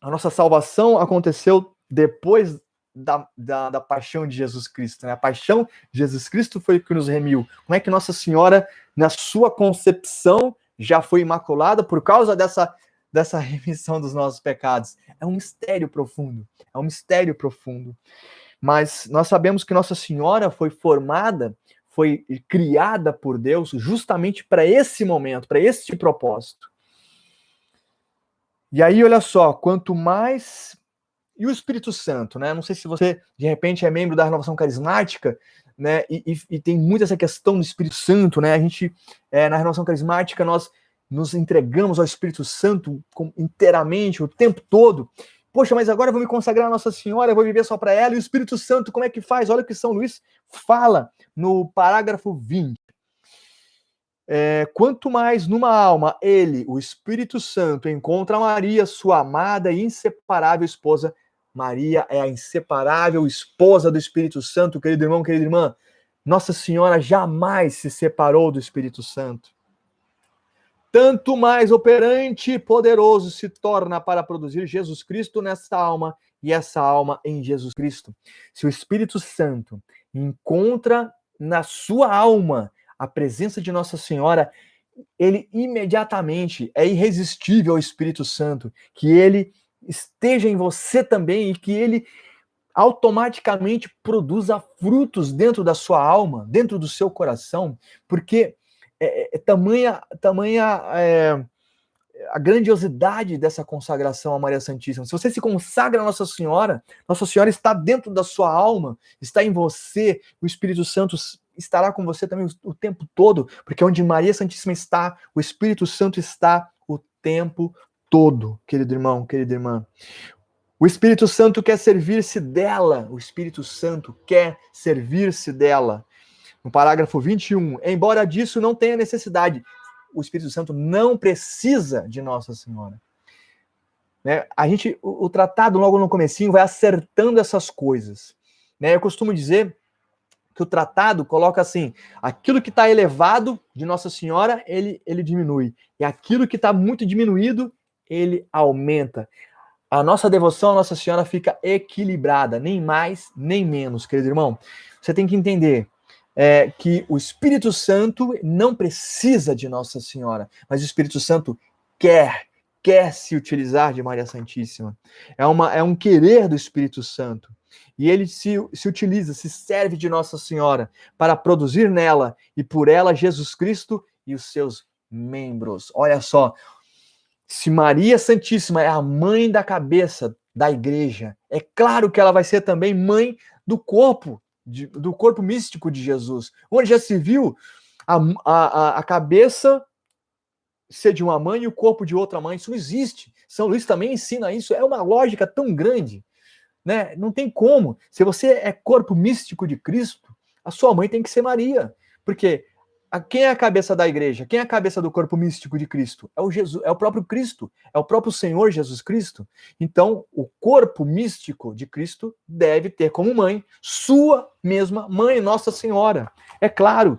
[SPEAKER 1] a nossa salvação aconteceu depois da, da, da, paixão de Jesus Cristo. Né? A paixão de Jesus Cristo foi o que nos remiu. Como é que Nossa Senhora, na sua concepção, já foi imaculada por causa dessa, dessa remissão dos nossos pecados. É um mistério profundo. É um mistério profundo. Mas nós sabemos que Nossa Senhora foi formada, foi criada por Deus justamente para esse momento, para este propósito. E aí, olha só, quanto mais. E o Espírito Santo, né? Não sei se você, de repente, é membro da renovação carismática, né? E, e, e, tem muito essa questão do Espírito Santo, né? A gente, é, na renovação carismática, nós nos entregamos ao Espírito Santo inteiramente, o tempo todo. Poxa, mas agora eu vou me consagrar a Nossa Senhora, eu vou viver só para ela. E o Espírito Santo, como é que faz? Olha o que São Luís fala no parágrafo 20. É, quanto mais numa alma ele, o Espírito Santo, encontra Maria, sua amada e inseparável esposa, Maria é a inseparável esposa do Espírito Santo, querido irmão, querida irmã. Nossa Senhora jamais se separou do Espírito Santo. Tanto mais operante e poderoso se torna para produzir Jesus Cristo nessa alma e essa alma em Jesus Cristo. Se o Espírito Santo encontra na sua alma a presença de Nossa Senhora, ele imediatamente é irresistível ao Espírito Santo, que ele esteja em você também e que ele automaticamente produza frutos dentro da sua alma, dentro do seu coração, porque é, é, é tamanha, tamanha é, a grandiosidade dessa consagração a Maria Santíssima. Se você se consagra a Nossa Senhora, Nossa Senhora está dentro da sua alma, está em você, o Espírito Santo estará com você também o, o tempo todo, porque onde Maria Santíssima está, o Espírito Santo está o tempo todo, querido irmão, querida irmã. O Espírito Santo quer servir-se dela, o Espírito Santo quer servir-se dela. No parágrafo 21, embora disso não tenha necessidade, o Espírito Santo não precisa de Nossa Senhora. Né? A gente, o, o, tratado logo no comecinho vai acertando essas coisas. Né? Eu costumo dizer que o tratado coloca assim, aquilo que está elevado de Nossa Senhora, ele, ele diminui. E aquilo que está muito diminuído, ele aumenta. A nossa devoção à Nossa Senhora fica equilibrada, nem mais, nem menos, querido irmão. Você tem que entender é, que o Espírito Santo não precisa de Nossa Senhora, mas o Espírito Santo quer, quer se utilizar de Maria Santíssima. É, uma, é um querer do Espírito Santo. E ele se, se utiliza, se serve de Nossa Senhora para produzir nela e por ela Jesus Cristo e os seus membros. Olha só, se Maria Santíssima é a mãe da cabeça da igreja, é claro que ela vai ser também mãe do corpo de, do corpo místico de Jesus, onde já se viu a, a, a cabeça ser de uma mãe e o corpo de outra mãe. Isso não existe. São Luís também ensina isso. É uma lógica tão grande. Né? Não tem como. Se você é corpo místico de Cristo, a sua mãe tem que ser Maria. Porque quem é a cabeça da igreja? Quem é a cabeça do corpo místico de Cristo? É o Jesus, é o próprio Cristo, é o próprio Senhor Jesus Cristo. Então, o corpo místico de Cristo deve ter como mãe sua mesma mãe, Nossa Senhora. É claro.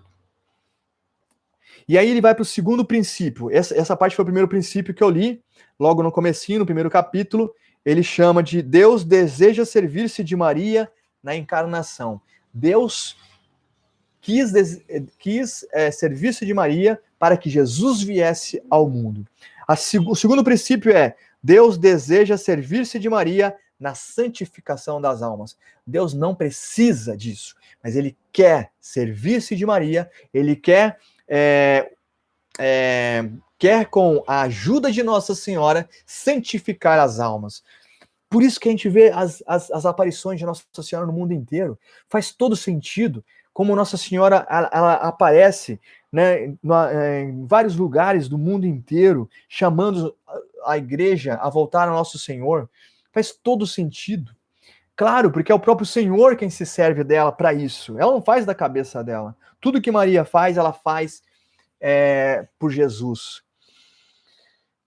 [SPEAKER 1] E aí ele vai para o segundo princípio. Essa, essa parte foi o primeiro princípio que eu li, logo no comecinho, no primeiro capítulo. Ele chama de Deus deseja servir-se de Maria na encarnação. Deus quis, quis é, servir-se de Maria para que Jesus viesse ao mundo. A, o segundo princípio é: Deus deseja servir-se de Maria na santificação das almas. Deus não precisa disso, mas ele quer servir-se de Maria, ele quer, é, é, quer com a ajuda de Nossa Senhora santificar as almas. Por isso que a gente vê as, as, as aparições de Nossa Senhora no mundo inteiro. Faz todo sentido como Nossa Senhora ela, aparece né, é, em vários lugares do mundo inteiro, chamando a igreja a voltar ao nosso Senhor, faz todo sentido. Claro, porque é o próprio Senhor quem se serve dela para isso. Ela não faz da cabeça dela. Tudo que Maria faz, ela faz é, por Jesus.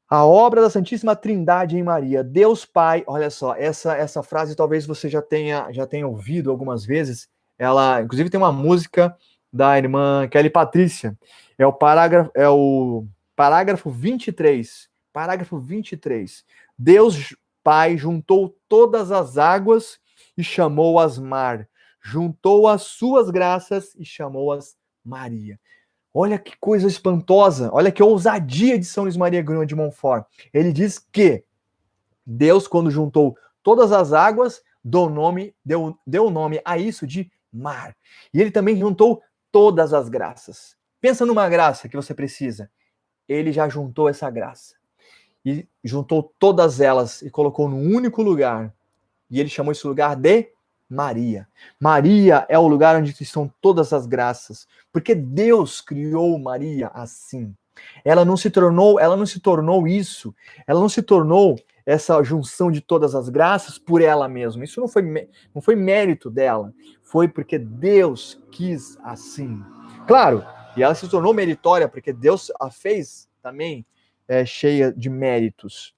[SPEAKER 1] A obra da Santíssima Trindade em Maria, Deus Pai, olha só, essa essa frase talvez você já tenha já tenha ouvido algumas vezes, ela, inclusive, tem uma música da irmã Kelly Patrícia. É o parágrafo, é o parágrafo 23. Parágrafo 23. Deus Pai juntou todas as águas e chamou-as mar. Juntou as suas graças e chamou-as Maria. Olha que coisa espantosa, olha que ousadia de São Luís Maria Grunha de Montfort. Ele diz que Deus, quando juntou todas as águas, deu nome, deu, deu nome a isso de mar. E ele também juntou todas as graças. Pensa numa graça que você precisa. Ele já juntou essa graça. E juntou todas elas e colocou num único lugar. E ele chamou esse lugar de Maria. Maria é o lugar onde estão todas as graças, porque Deus criou Maria assim. Ela não se tornou, ela não se tornou isso. Ela não se tornou essa junção de todas as graças por ela mesma. Isso não foi, não foi mérito dela, foi porque Deus quis assim. Claro, e ela se tornou meritória porque Deus a fez também é, cheia de méritos.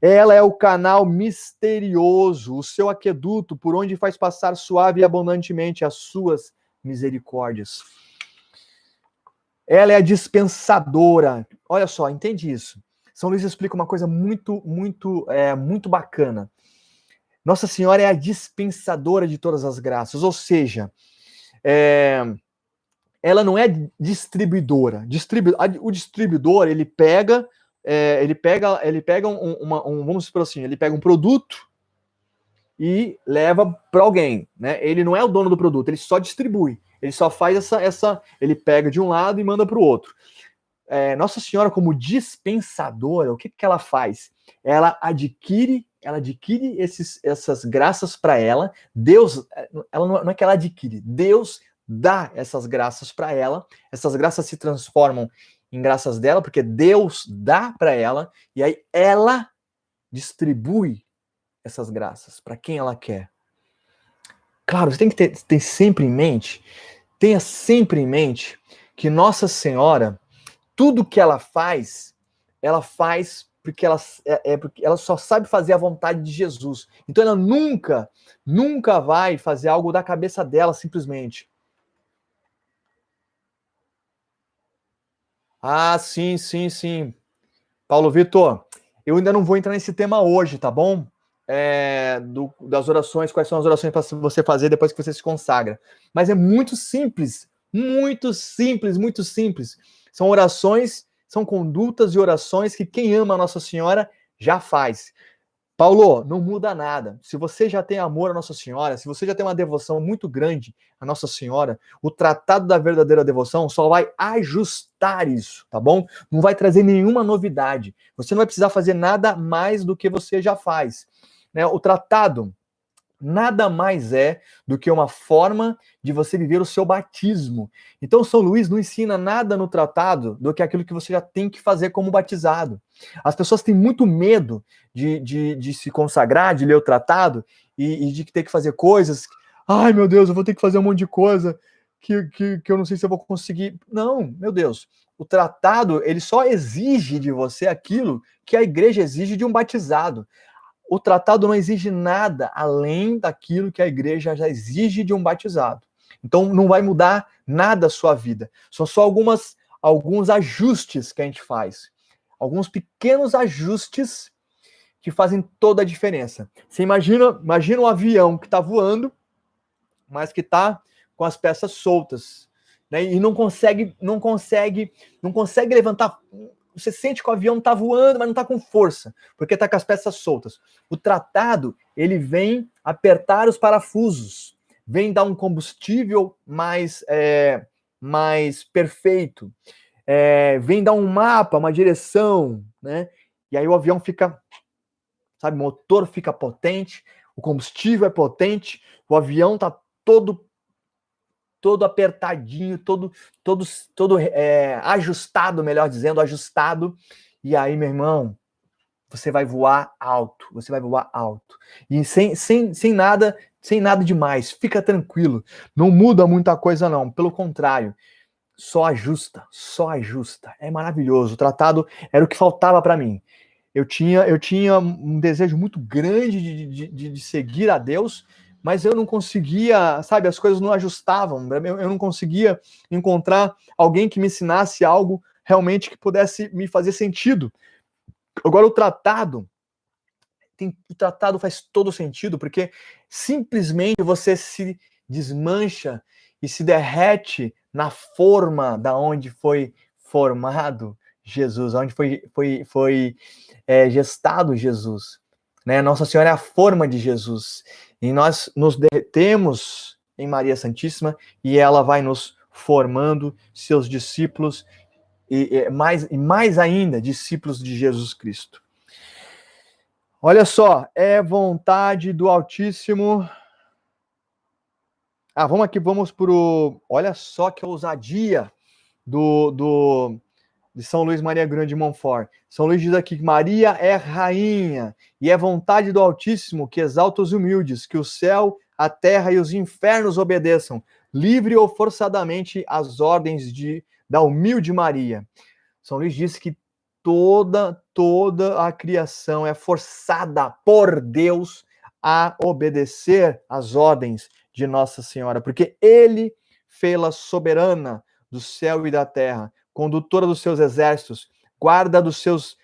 [SPEAKER 1] Ela é o canal misterioso, o seu aqueduto, por onde faz passar suave e abundantemente as suas misericórdias. Ela é a dispensadora. Olha só, entende isso. São Luís explica uma coisa muito, muito, é, muito bacana. Nossa Senhora é a dispensadora de todas as graças, ou seja, é, ela não é distribuidora. Distribu o distribuidor ele pega, é, ele pega, ele pega um, uma, um, vamos supor assim, ele pega um produto e leva para alguém, né? Ele não é o dono do produto, ele só distribui. Ele só faz essa, essa ele pega de um lado e manda para o outro. É, Nossa Senhora, como dispensadora, o que, que ela faz? Ela adquire, ela adquire esses, essas graças para ela. Deus, ela não, não é que ela adquire, Deus dá essas graças para ela. Essas graças se transformam em graças dela, porque Deus dá para ela e aí ela distribui essas graças para quem ela quer. Claro, você tem que ter, ter sempre em mente, tenha sempre em mente que Nossa Senhora, tudo que ela faz, ela faz porque ela, é, é, porque ela só sabe fazer a vontade de Jesus. Então ela nunca, nunca vai fazer algo da cabeça dela simplesmente. Ah, sim, sim, sim. Paulo Vitor, eu ainda não vou entrar nesse tema hoje, tá bom? É, do, das orações, quais são as orações para você fazer depois que você se consagra. Mas é muito simples, muito simples, muito simples. São orações, são condutas e orações que quem ama a Nossa Senhora já faz. Paulo, não muda nada. Se você já tem amor à Nossa Senhora, se você já tem uma devoção muito grande à Nossa Senhora, o tratado da verdadeira devoção só vai ajustar isso, tá bom? Não vai trazer nenhuma novidade. Você não vai precisar fazer nada mais do que você já faz. Né? O tratado nada mais é do que uma forma de você viver o seu batismo. Então, São Luís não ensina nada no tratado do que aquilo que você já tem que fazer como batizado. As pessoas têm muito medo de, de, de se consagrar, de ler o tratado e, e, de ter que fazer coisas. Ai, meu Deus, eu vou ter que fazer um monte de coisa que, que, que eu não sei se eu vou conseguir. Não, meu Deus. O tratado, ele só exige de você aquilo que a igreja exige de um batizado o tratado não exige nada além daquilo que a igreja já exige de um batizado. Então não vai mudar nada a sua vida. São só algumas alguns ajustes que a gente faz. Alguns pequenos ajustes que fazem toda a diferença. Você imagina, imagina um avião que está voando, mas que está com as peças soltas, né? E não consegue, não consegue, não consegue levantar você sente que o avião está voando, mas não está com força, porque está com as peças soltas. O tratado ele vem apertar os parafusos, vem dar um combustível mais, é, mais perfeito, é, vem dar um mapa, uma direção, né? E aí o avião fica, sabe, o motor fica potente, o combustível é potente, o avião está todo todo apertadinho, todo, todo, todo é, ajustado, melhor dizendo, ajustado. E aí, meu irmão, você vai voar alto, você vai voar alto. E sem, sem, sem nada, sem nada demais. Fica tranquilo. Não muda muita coisa, não. Pelo contrário, só ajusta, só ajusta. É maravilhoso. O tratado era o que faltava para mim. Eu tinha, eu tinha um desejo muito grande de, de, de seguir a Deus, mas eu não conseguia, sabe, as coisas não ajustavam, eu, eu não conseguia encontrar alguém que me ensinasse algo realmente que pudesse me fazer sentido. Agora, o tratado, tem, o tratado faz todo sentido, porque simplesmente você se desmancha e se derrete na forma da onde foi formado Jesus, onde foi, foi, foi é, gestado Jesus. Né? Nossa Senhora é a forma de Jesus. E nós nos derretemos em Maria Santíssima e ela vai nos formando seus discípulos e, e mais, e mais ainda discípulos de Jesus Cristo. Olha só, é vontade do Altíssimo. Ah, vamos aqui, vamos para o. Olha só que ousadia do, do de São Luís Maria Grande de Montfort. São Luís diz aqui que Maria é rainha e é vontade do Altíssimo que exalta os humildes, que o céu, a terra e os infernos obedeçam, livre ou forçadamente, às ordens de, da humilde Maria. São Luís diz que toda, toda a criação é forçada por Deus a obedecer às ordens de Nossa Senhora, porque Ele fê-la soberana do céu e da terra, condutora dos seus exércitos, guarda dos seus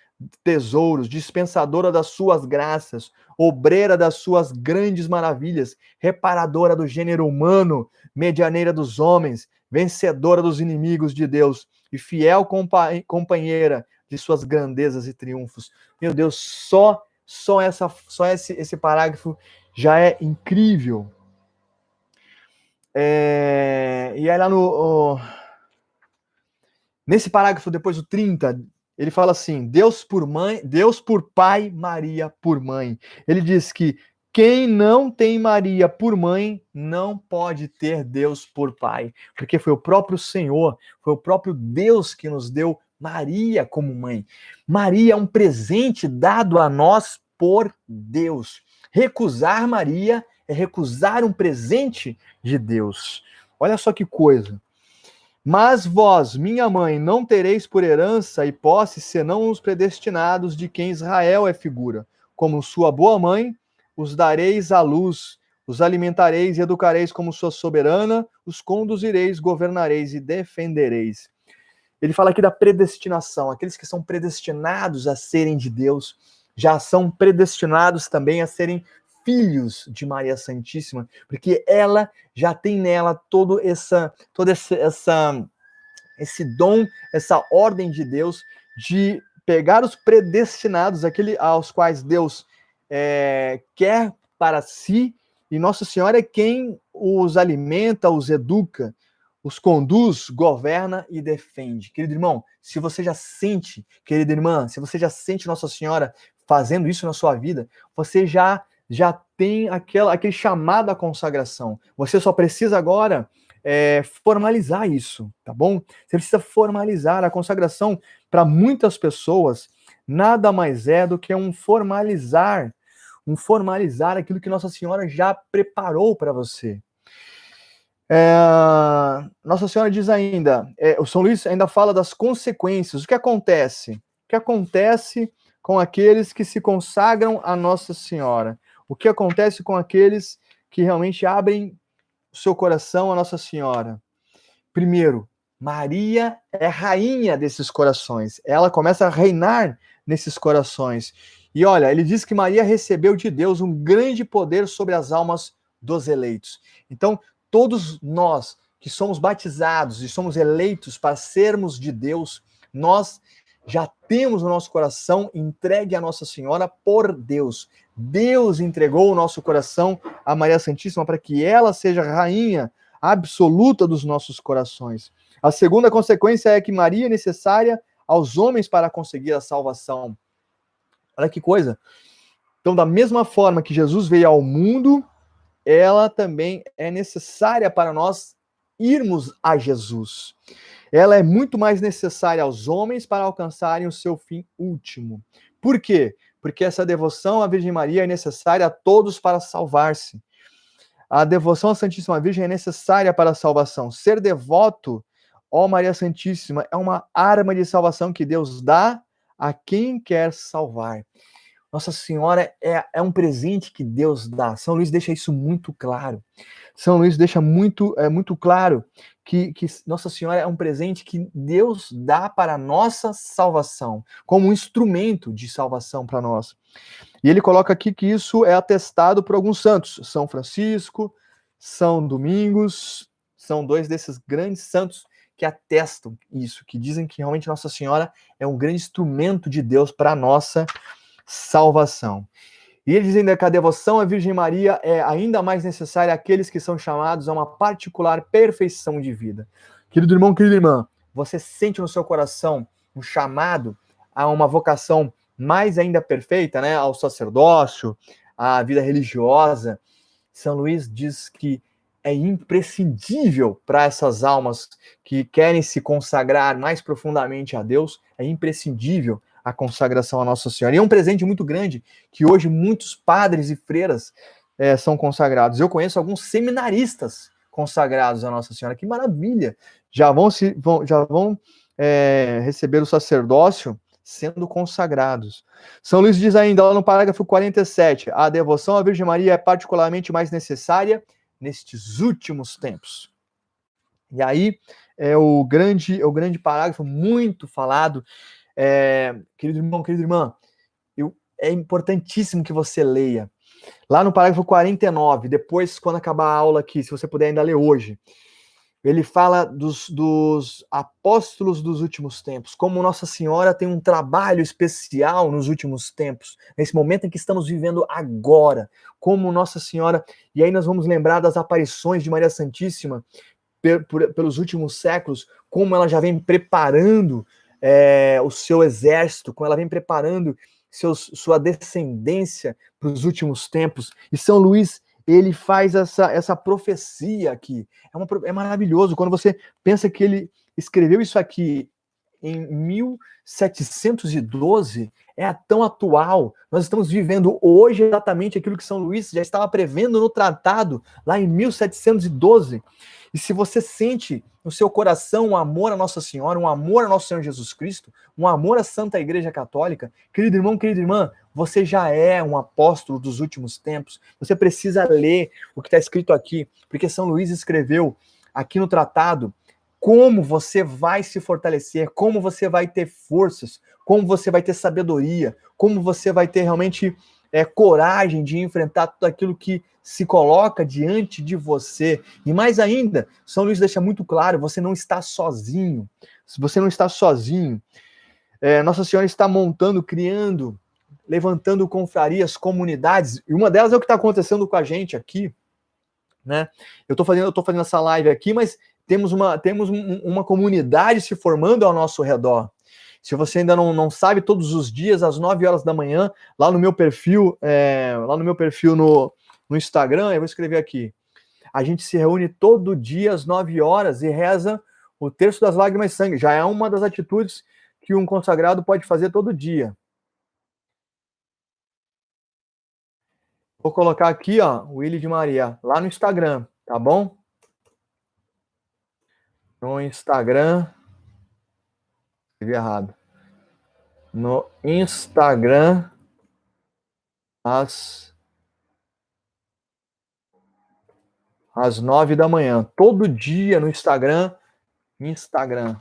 [SPEAKER 1] tesouros, dispensadora das suas graças, obreira das suas grandes maravilhas, reparadora do gênero humano, medianeira dos homens, vencedora dos inimigos de Deus e fiel compa companheira de suas grandezas e triunfos. Meu Deus, só só essa só esse esse parágrafo já é incrível. É, e aí lá no. Nesse parágrafo, depois do 30, ele fala assim: Deus por mãe, Deus por pai, Maria por mãe. Ele diz que quem não tem Maria por mãe não pode ter Deus por pai, porque foi o próprio Senhor, foi o próprio Deus que nos deu Maria como mãe. Maria é um presente dado a nós por Deus. Recusar Maria é recusar um presente de Deus. Olha só que coisa. Mas vós, minha mãe, não tereis por herança e posse senão os predestinados de quem Israel é figura. Como sua boa mãe, os dareis à luz, os alimentareis e educareis como sua soberana, os conduzireis, governareis e defendereis. Ele fala aqui da predestinação, aqueles que são predestinados a serem de Deus, já são predestinados também a serem filhos de Maria Santíssima, porque ela já tem nela todo essa todo esse, essa esse dom, essa ordem de Deus de pegar os predestinados, aquele aos quais Deus é, quer para si, e Nossa Senhora é quem os alimenta, os educa, os conduz, governa e defende. Querido irmão, se você já sente, querida irmã, se você já sente Nossa Senhora fazendo isso na sua vida, você já já tem aquela, aquele chamado à consagração. Você só precisa agora é, formalizar isso, tá bom? Você precisa formalizar a consagração para muitas pessoas. Nada mais é do que um formalizar, um formalizar aquilo que Nossa Senhora já preparou para você. É, Nossa Senhora diz ainda, é, o São Luís ainda fala das consequências. O que acontece? O que acontece com aqueles que se consagram a Nossa Senhora? O que acontece com aqueles que realmente abrem o seu coração a Nossa Senhora? Primeiro, Maria é rainha desses corações. Ela começa a reinar nesses corações. E olha, ele diz que Maria recebeu de Deus um grande poder sobre as almas dos eleitos. Então, todos nós que somos batizados e somos eleitos para sermos de Deus, nós já temos o nosso coração entregue a Nossa Senhora por Deus. Deus entregou o nosso coração a Maria Santíssima para que ela seja rainha absoluta dos nossos corações. A segunda consequência é que Maria é necessária aos homens para conseguir a salvação. Olha que coisa. Então, da mesma forma que Jesus veio ao mundo, ela também é necessária para nós irmos a Jesus ela é muito mais necessária aos homens para alcançarem o seu fim último. Por quê? Porque essa devoção à Virgem Maria é necessária a todos para salvar-se. A devoção à Santíssima Virgem é necessária para a salvação. Ser devoto, ó Maria Santíssima, é uma arma de salvação que Deus dá a quem quer salvar. Nossa Senhora é, é um presente que Deus dá. São Luís deixa isso muito claro. São Luís deixa muito, é, muito claro que, que Nossa Senhora é um presente que Deus dá para a nossa salvação, como um instrumento de salvação para nós. E ele coloca aqui que isso é atestado por alguns santos, São Francisco, São Domingos, são dois desses grandes santos que atestam isso, que dizem que realmente Nossa Senhora é um grande instrumento de Deus para a nossa salvação. E ele diz ainda que a devoção à Virgem Maria é ainda mais necessária àqueles que são chamados a uma particular perfeição de vida. Querido irmão, querida irmã, você sente no seu coração um chamado a uma vocação mais ainda perfeita, né, ao sacerdócio, à vida religiosa. São Luís diz que é imprescindível para essas almas que querem se consagrar mais profundamente a Deus, é imprescindível a consagração a Nossa Senhora. E é um presente muito grande que hoje muitos padres e freiras é, são consagrados. Eu conheço alguns seminaristas consagrados a Nossa Senhora. Que maravilha! Já vão, se, vão, já vão é, receber o sacerdócio sendo consagrados. São Luís diz ainda lá no parágrafo 47: a devoção à Virgem Maria é particularmente mais necessária nestes últimos tempos. E aí é o grande, é o grande parágrafo muito falado é, querido irmão, querida irmã, eu, é importantíssimo que você leia. Lá no parágrafo 49, depois, quando acabar a aula aqui, se você puder ainda ler hoje, ele fala dos, dos, apóstolos dos últimos tempos, como Nossa Senhora tem um trabalho especial nos últimos tempos, nesse momento em que estamos vivendo agora, como Nossa Senhora, e aí nós vamos lembrar das aparições de Maria Santíssima pelos últimos séculos, como ela já vem preparando é, o seu exército, como ela vem preparando seus, sua descendência para os últimos tempos, e São Luís ele faz essa, essa profecia aqui. É, uma, é maravilhoso quando você pensa que ele escreveu isso aqui em 1712, é tão atual. Nós estamos vivendo hoje exatamente aquilo que São Luís já estava prevendo no tratado, lá em 1712. E se você sente no seu coração um amor a Nossa Senhora, um amor a nosso Senhor Jesus Cristo, um amor à Santa Igreja Católica, querido irmão, querida irmã, você já é um apóstolo dos últimos tempos. Você precisa ler o que está escrito aqui, porque São Luís escreveu aqui no tratado como você vai se fortalecer, como você vai ter forças, como você vai ter sabedoria, como você vai ter realmente é, coragem de enfrentar tudo aquilo que se coloca diante de você. E mais ainda, São Luís deixa muito claro: você não está sozinho. Você não está sozinho. É, Nossa Senhora está montando, criando, levantando confrarias, comunidades. E uma delas é o que está acontecendo com a gente aqui. Né? Eu estou fazendo, eu fazendo essa live aqui, mas temos uma, temos um, uma comunidade se formando ao nosso redor. Se você ainda não, não sabe, todos os dias, às 9 horas da manhã, lá no meu perfil, é, lá no meu perfil no, no Instagram, eu vou escrever aqui. A gente se reúne todo dia às 9 horas e reza o terço das lágrimas de sangue. Já é uma das atitudes que um consagrado pode fazer todo dia. Vou colocar aqui, ó, Willy de Maria, lá no Instagram, tá bom? No Instagram. Escrevi errado. No Instagram, às às nove da manhã. Todo dia no Instagram, Instagram.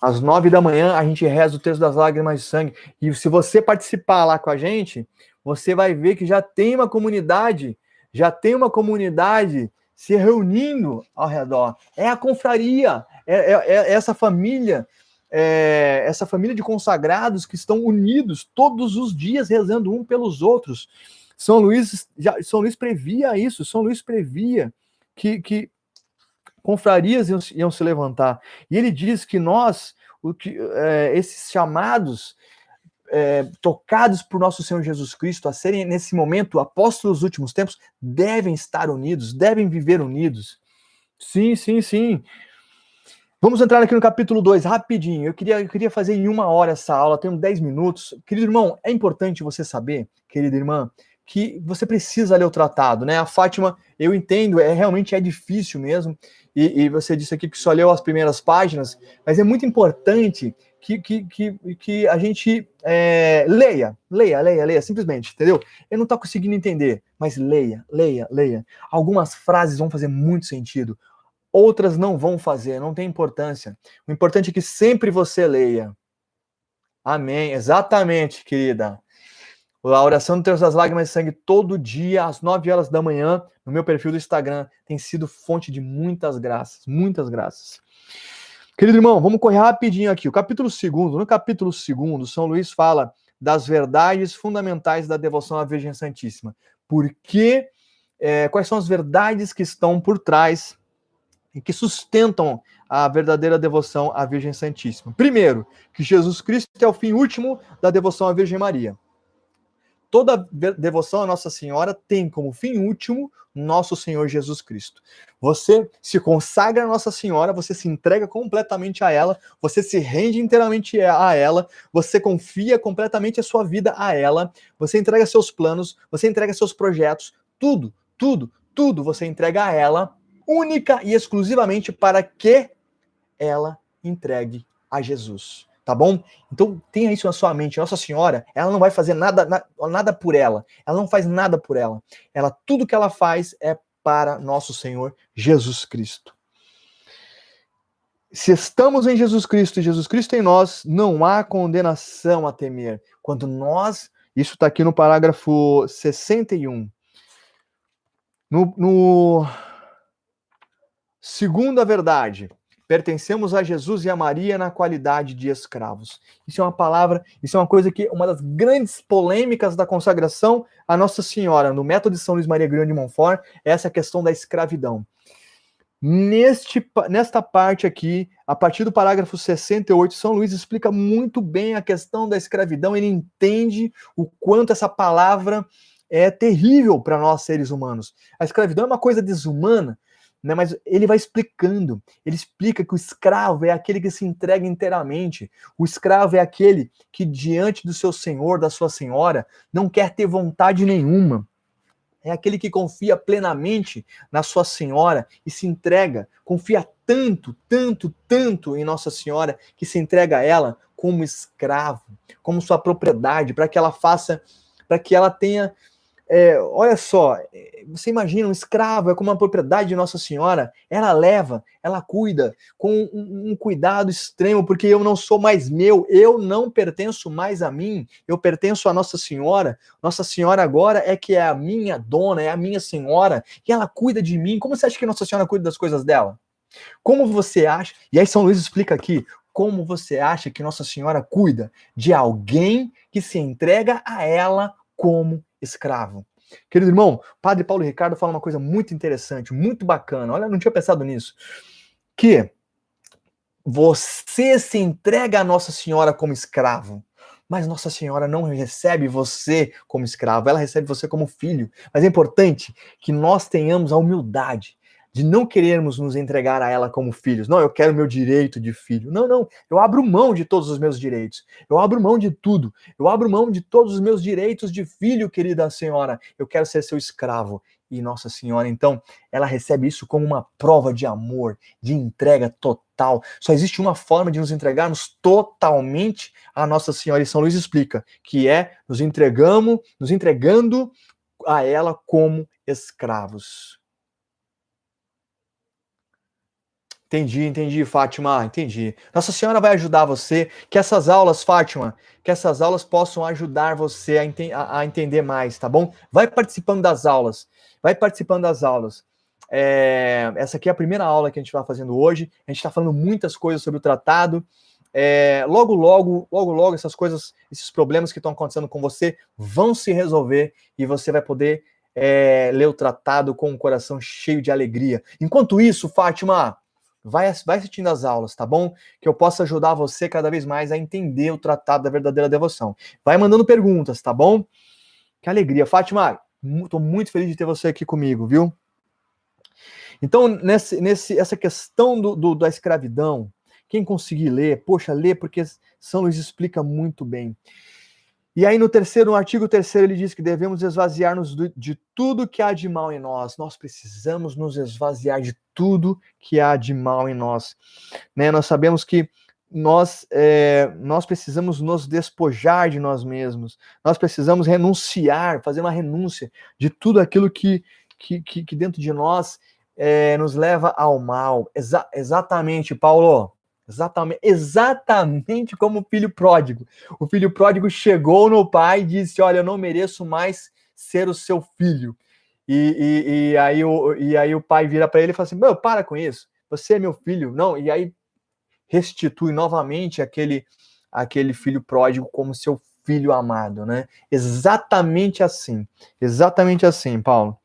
[SPEAKER 1] Às nove da manhã a gente reza o texto das lágrimas de sangue. E se você participar lá com a gente, você vai ver que já tem uma comunidade, já tem uma comunidade se reunindo ao redor. É a confraria, é, é, é essa família, é, essa família de consagrados que estão unidos todos os dias rezando um pelos outros. São Luís, já, São Luís previa isso, São Luís previa que, que confrarias iam, iam, se levantar. E ele diz que nós, que, é, esses chamados, é, tocados por nosso Senhor Jesus Cristo, a serem nesse momento apóstolos dos últimos tempos, devem estar unidos, devem viver unidos. Sim, sim, sim. Vamos entrar aqui no capítulo 2, rapidinho. Eu queria, eu queria fazer em uma hora essa aula, tenho 10 minutos. Querido irmão, é importante você saber, querida irmã, que você precisa ler o tratado, né? A Fátima, eu entendo, é realmente é difícil mesmo, e, e, você disse aqui que só leu as primeiras páginas, mas é muito importante que, que, que, que a gente é, leia, leia, leia, leia, simplesmente, entendeu? Eu não estou conseguindo entender, mas leia, leia, leia. Algumas frases vão fazer muito sentido, outras não vão fazer, não tem importância. O importante é que sempre você leia. Amém, exatamente, querida. A oração do Terço das Lágrimas de Sangue todo dia, às 9 horas da manhã, no meu perfil do Instagram, tem sido fonte de muitas graças, muitas graças. Querido irmão, vamos correr rapidinho aqui. O capítulo 2, no capítulo 2, São Luís fala das verdades fundamentais da devoção à Virgem Santíssima. Por que, é, quais são as verdades que estão por trás e que sustentam a verdadeira devoção à Virgem Santíssima? Primeiro, que Jesus Cristo é o fim último da devoção à Virgem Maria toda devoção a Nossa Senhora tem como fim último nosso Senhor Jesus Cristo. Você se consagra a Nossa Senhora, você se entrega completamente a ela, você se rende inteiramente a ela, você confia completamente a sua vida a ela, você entrega seus planos, você entrega seus projetos, tudo, tudo, tudo você entrega a ela, única e exclusivamente para que ela entregue a Jesus tá bom? Então tenha isso na sua mente. Nossa Senhora, ela não vai fazer nada, nada por ela. Ela não faz nada por ela. Ela tudo que ela faz é para nosso Senhor Jesus Cristo. Se estamos em Jesus Cristo e Jesus Cristo em nós, não há condenação a temer. Quando nós, isso está aqui no parágrafo 61. No, no Segunda verdade, pertencemos a Jesus e a Maria na qualidade de escravos. Isso é uma palavra, isso é uma coisa que uma das grandes polêmicas da consagração a Nossa Senhora no método de São Luís Maria Grande de Montfort é essa questão da escravidão. Neste, nesta parte aqui, a partir do parágrafo 68, São Luís explica muito bem a questão da escravidão. Ele entende o quanto essa palavra é terrível para nós seres humanos. A escravidão é uma coisa desumana, né? mas ele vai explicando. Ele explica que o escravo é aquele que se entrega inteiramente. O escravo é aquele que, diante do seu senhor, da sua senhora, não quer ter vontade nenhuma é aquele que confia plenamente na sua senhora e se entrega, confia tanto, tanto, tanto em Nossa Senhora que se entrega a ela como escravo, como sua propriedade, para que ela faça, para que ela tenha é, olha só, é, você imagina um escravo é como uma propriedade de Nossa Senhora, ela leva, ela cuida com um, um, cuidado extremo, porque eu não sou mais meu, eu não pertenço mais a mim, eu pertenço a Nossa Senhora. Nossa Senhora agora é que é a minha dona, é a minha senhora, e ela cuida de mim. Como você acha que Nossa Senhora cuida das coisas dela? Como você acha? E aí São Luís explica aqui como você acha que Nossa Senhora cuida de alguém que se entrega a ela como escravo. Querido irmão, Padre Paulo Ricardo fala uma coisa muito interessante, muito bacana. Olha, não tinha pensado nisso. Que você se entrega a Nossa Senhora como escravo, mas Nossa Senhora não recebe você como escravo, ela recebe você como filho. Mas é importante que nós tenhamos a humildade de não querermos nos entregar a ela como filhos. Não, eu quero meu direito de filho. Não, não. Eu abro mão de todos os meus direitos. Eu abro mão de tudo. Eu abro mão de todos os meus direitos de filho, querida senhora. Eu quero ser seu escravo. E Nossa Senhora, então, ela recebe isso como uma prova de amor, de entrega total. Só existe uma forma de nos entregarmos totalmente a Nossa Senhora. E São Luís explica que é nos entregamos, nos entregando a ela como escravos. Entendi, entendi, Fátima, entendi. Nossa Senhora vai ajudar você. Que essas aulas, Fátima, que essas aulas possam ajudar você a, ente a, a entender mais, tá bom? Vai participando das aulas, vai participando das aulas. É, essa aqui é a primeira aula que a gente vai fazendo hoje. A gente está falando muitas coisas sobre o tratado. É, logo, logo, logo, logo, essas coisas, esses problemas que estão acontecendo com você vão se resolver e você vai poder é, ler o tratado com um coração cheio de alegria. Enquanto isso, Fátima, Vai, vai assistindo as aulas, tá bom? Que eu possa ajudar você cada vez mais a entender o tratado da verdadeira devoção. Vai mandando perguntas, tá bom? Que alegria. Fátima, estou muito feliz de ter você aqui comigo, viu? Então, nesse, nesse, essa questão do, do, da escravidão, quem conseguir ler, poxa, lê, porque São Luís explica muito bem. E aí, no terceiro, no artigo terceiro, ele diz que devemos esvaziar-nos de tudo que há de mal em nós. Nós precisamos nos esvaziar de tudo que há de mal em nós. Né? Nós sabemos que nós, é, nós precisamos nos despojar de nós mesmos. Nós precisamos renunciar, fazer uma renúncia de tudo aquilo que, que, que, que dentro de nós é, nos leva ao mal. Exa exatamente, Paulo. Exatamente, exatamente como o filho pródigo. O filho pródigo chegou no pai e disse: Olha, eu não mereço mais ser o seu filho. E, e, e aí, o, e aí o pai vira para ele e fala assim: Meu, para com isso, você é meu filho. Não, e aí restitui novamente aquele, aquele filho pródigo como seu filho amado, né? Exatamente assim. Exatamente assim, Paulo.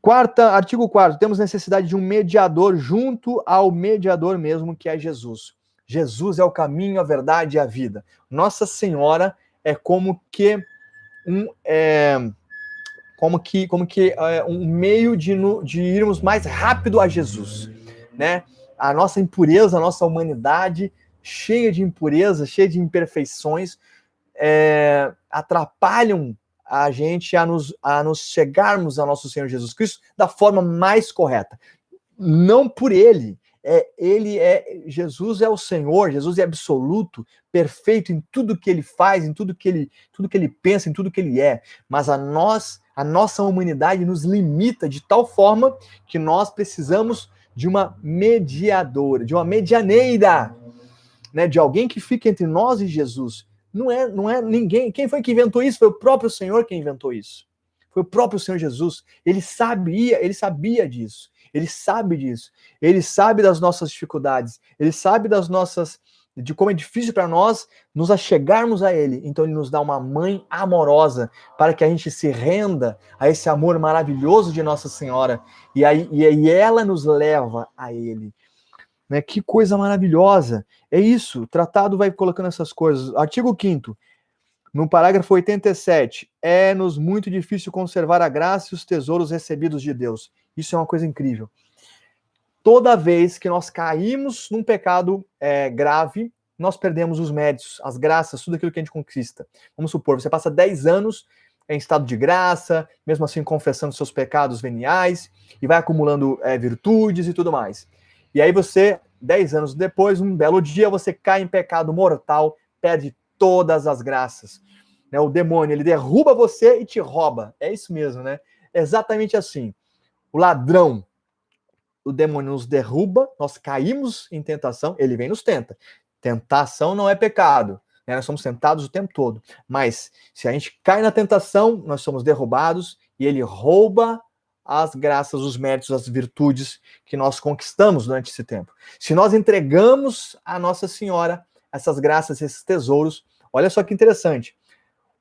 [SPEAKER 1] Quarta, artigo 4 temos necessidade de um mediador junto ao mediador mesmo, que é Jesus. Jesus é o caminho, a verdade e a vida. Nossa Senhora é como que um é, como que como que é, um meio de, de irmos mais rápido a Jesus, né? A nossa impureza, a nossa humanidade cheia de impureza, cheia de imperfeições, é, atrapalham a gente a nos, a nos chegarmos ao nosso Senhor Jesus Cristo da forma mais correta. Não por ele. É, ele é Jesus é o Senhor, Jesus é absoluto, perfeito em tudo que ele faz, em tudo que ele, tudo que ele pensa, em tudo que ele é. Mas a nós, a nossa humanidade nos limita de tal forma que nós precisamos de uma mediadora, de uma medianeira, né, de alguém que fique entre nós e Jesus, não é, não é ninguém. Quem foi que inventou isso? Foi o próprio Senhor que inventou isso. Foi o próprio Senhor Jesus. Ele sabia, ele sabia disso. Ele sabe disso. Ele sabe das nossas dificuldades. Ele sabe das nossas de como é difícil para nós nos achegarmos a Ele. Então Ele nos dá uma mãe amorosa para que a gente se renda a esse amor maravilhoso de Nossa Senhora e aí e, e ela nos leva a Ele. Né? Que coisa maravilhosa! É isso. O tratado vai colocando essas coisas. Artigo 5 no parágrafo 87, é-nos muito difícil conservar a graça e os tesouros recebidos de Deus. Isso é uma coisa incrível. Toda vez que nós caímos num pecado é, grave, nós perdemos os méritos, as graças, tudo aquilo que a gente conquista. Vamos supor, você passa 10 anos em estado de graça, mesmo assim confessando seus pecados veniais, e vai acumulando é, virtudes e tudo mais. E aí você, 10 anos depois, um belo dia, você cai em pecado mortal, perde todas as graças. Né? O demônio, ele derruba você e te rouba. É isso mesmo, né? exatamente assim. O ladrão, o demônio nos derruba, nós caímos em tentação, ele vem e nos tenta. Tentação não é pecado. Né? Nós somos tentados o tempo todo. Mas se a gente cai na tentação, nós somos derrubados e ele rouba as graças, os méritos, as virtudes que nós conquistamos durante esse tempo. Se nós entregamos a Nossa Senhora essas graças, esses tesouros, olha só que interessante.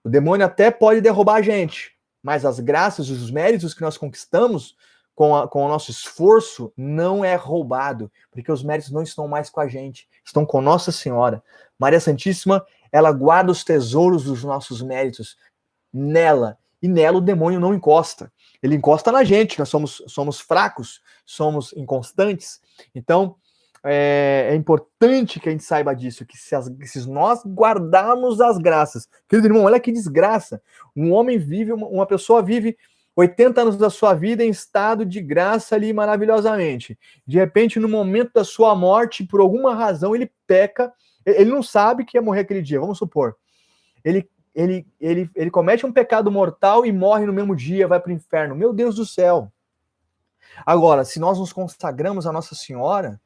[SPEAKER 1] O demônio até pode derrubar a gente, mas as graças os méritos que nós conquistamos com, a, com o nosso esforço não é roubado, porque os méritos não estão mais com a gente, estão com Nossa Senhora. Maria Santíssima, ela guarda os tesouros dos nossos méritos nela, e nela o demônio não encosta. Ele encosta na gente, nós somos, somos fracos, somos inconstantes. Então, é, é, importante que a gente saiba disso, que se, as, se, nós guardarmos as graças, querido irmão, olha que desgraça. Um homem vive, uma, uma, pessoa vive 80 anos da sua vida em estado de graça ali maravilhosamente. De repente, no momento da sua morte, por alguma razão, ele peca, ele não sabe que ia morrer aquele dia, vamos supor. Ele, ele, ele, ele comete um pecado mortal e morre no mesmo dia, vai para o inferno. Meu Deus do céu. Agora, se nós nos consagramos a Nossa Senhora,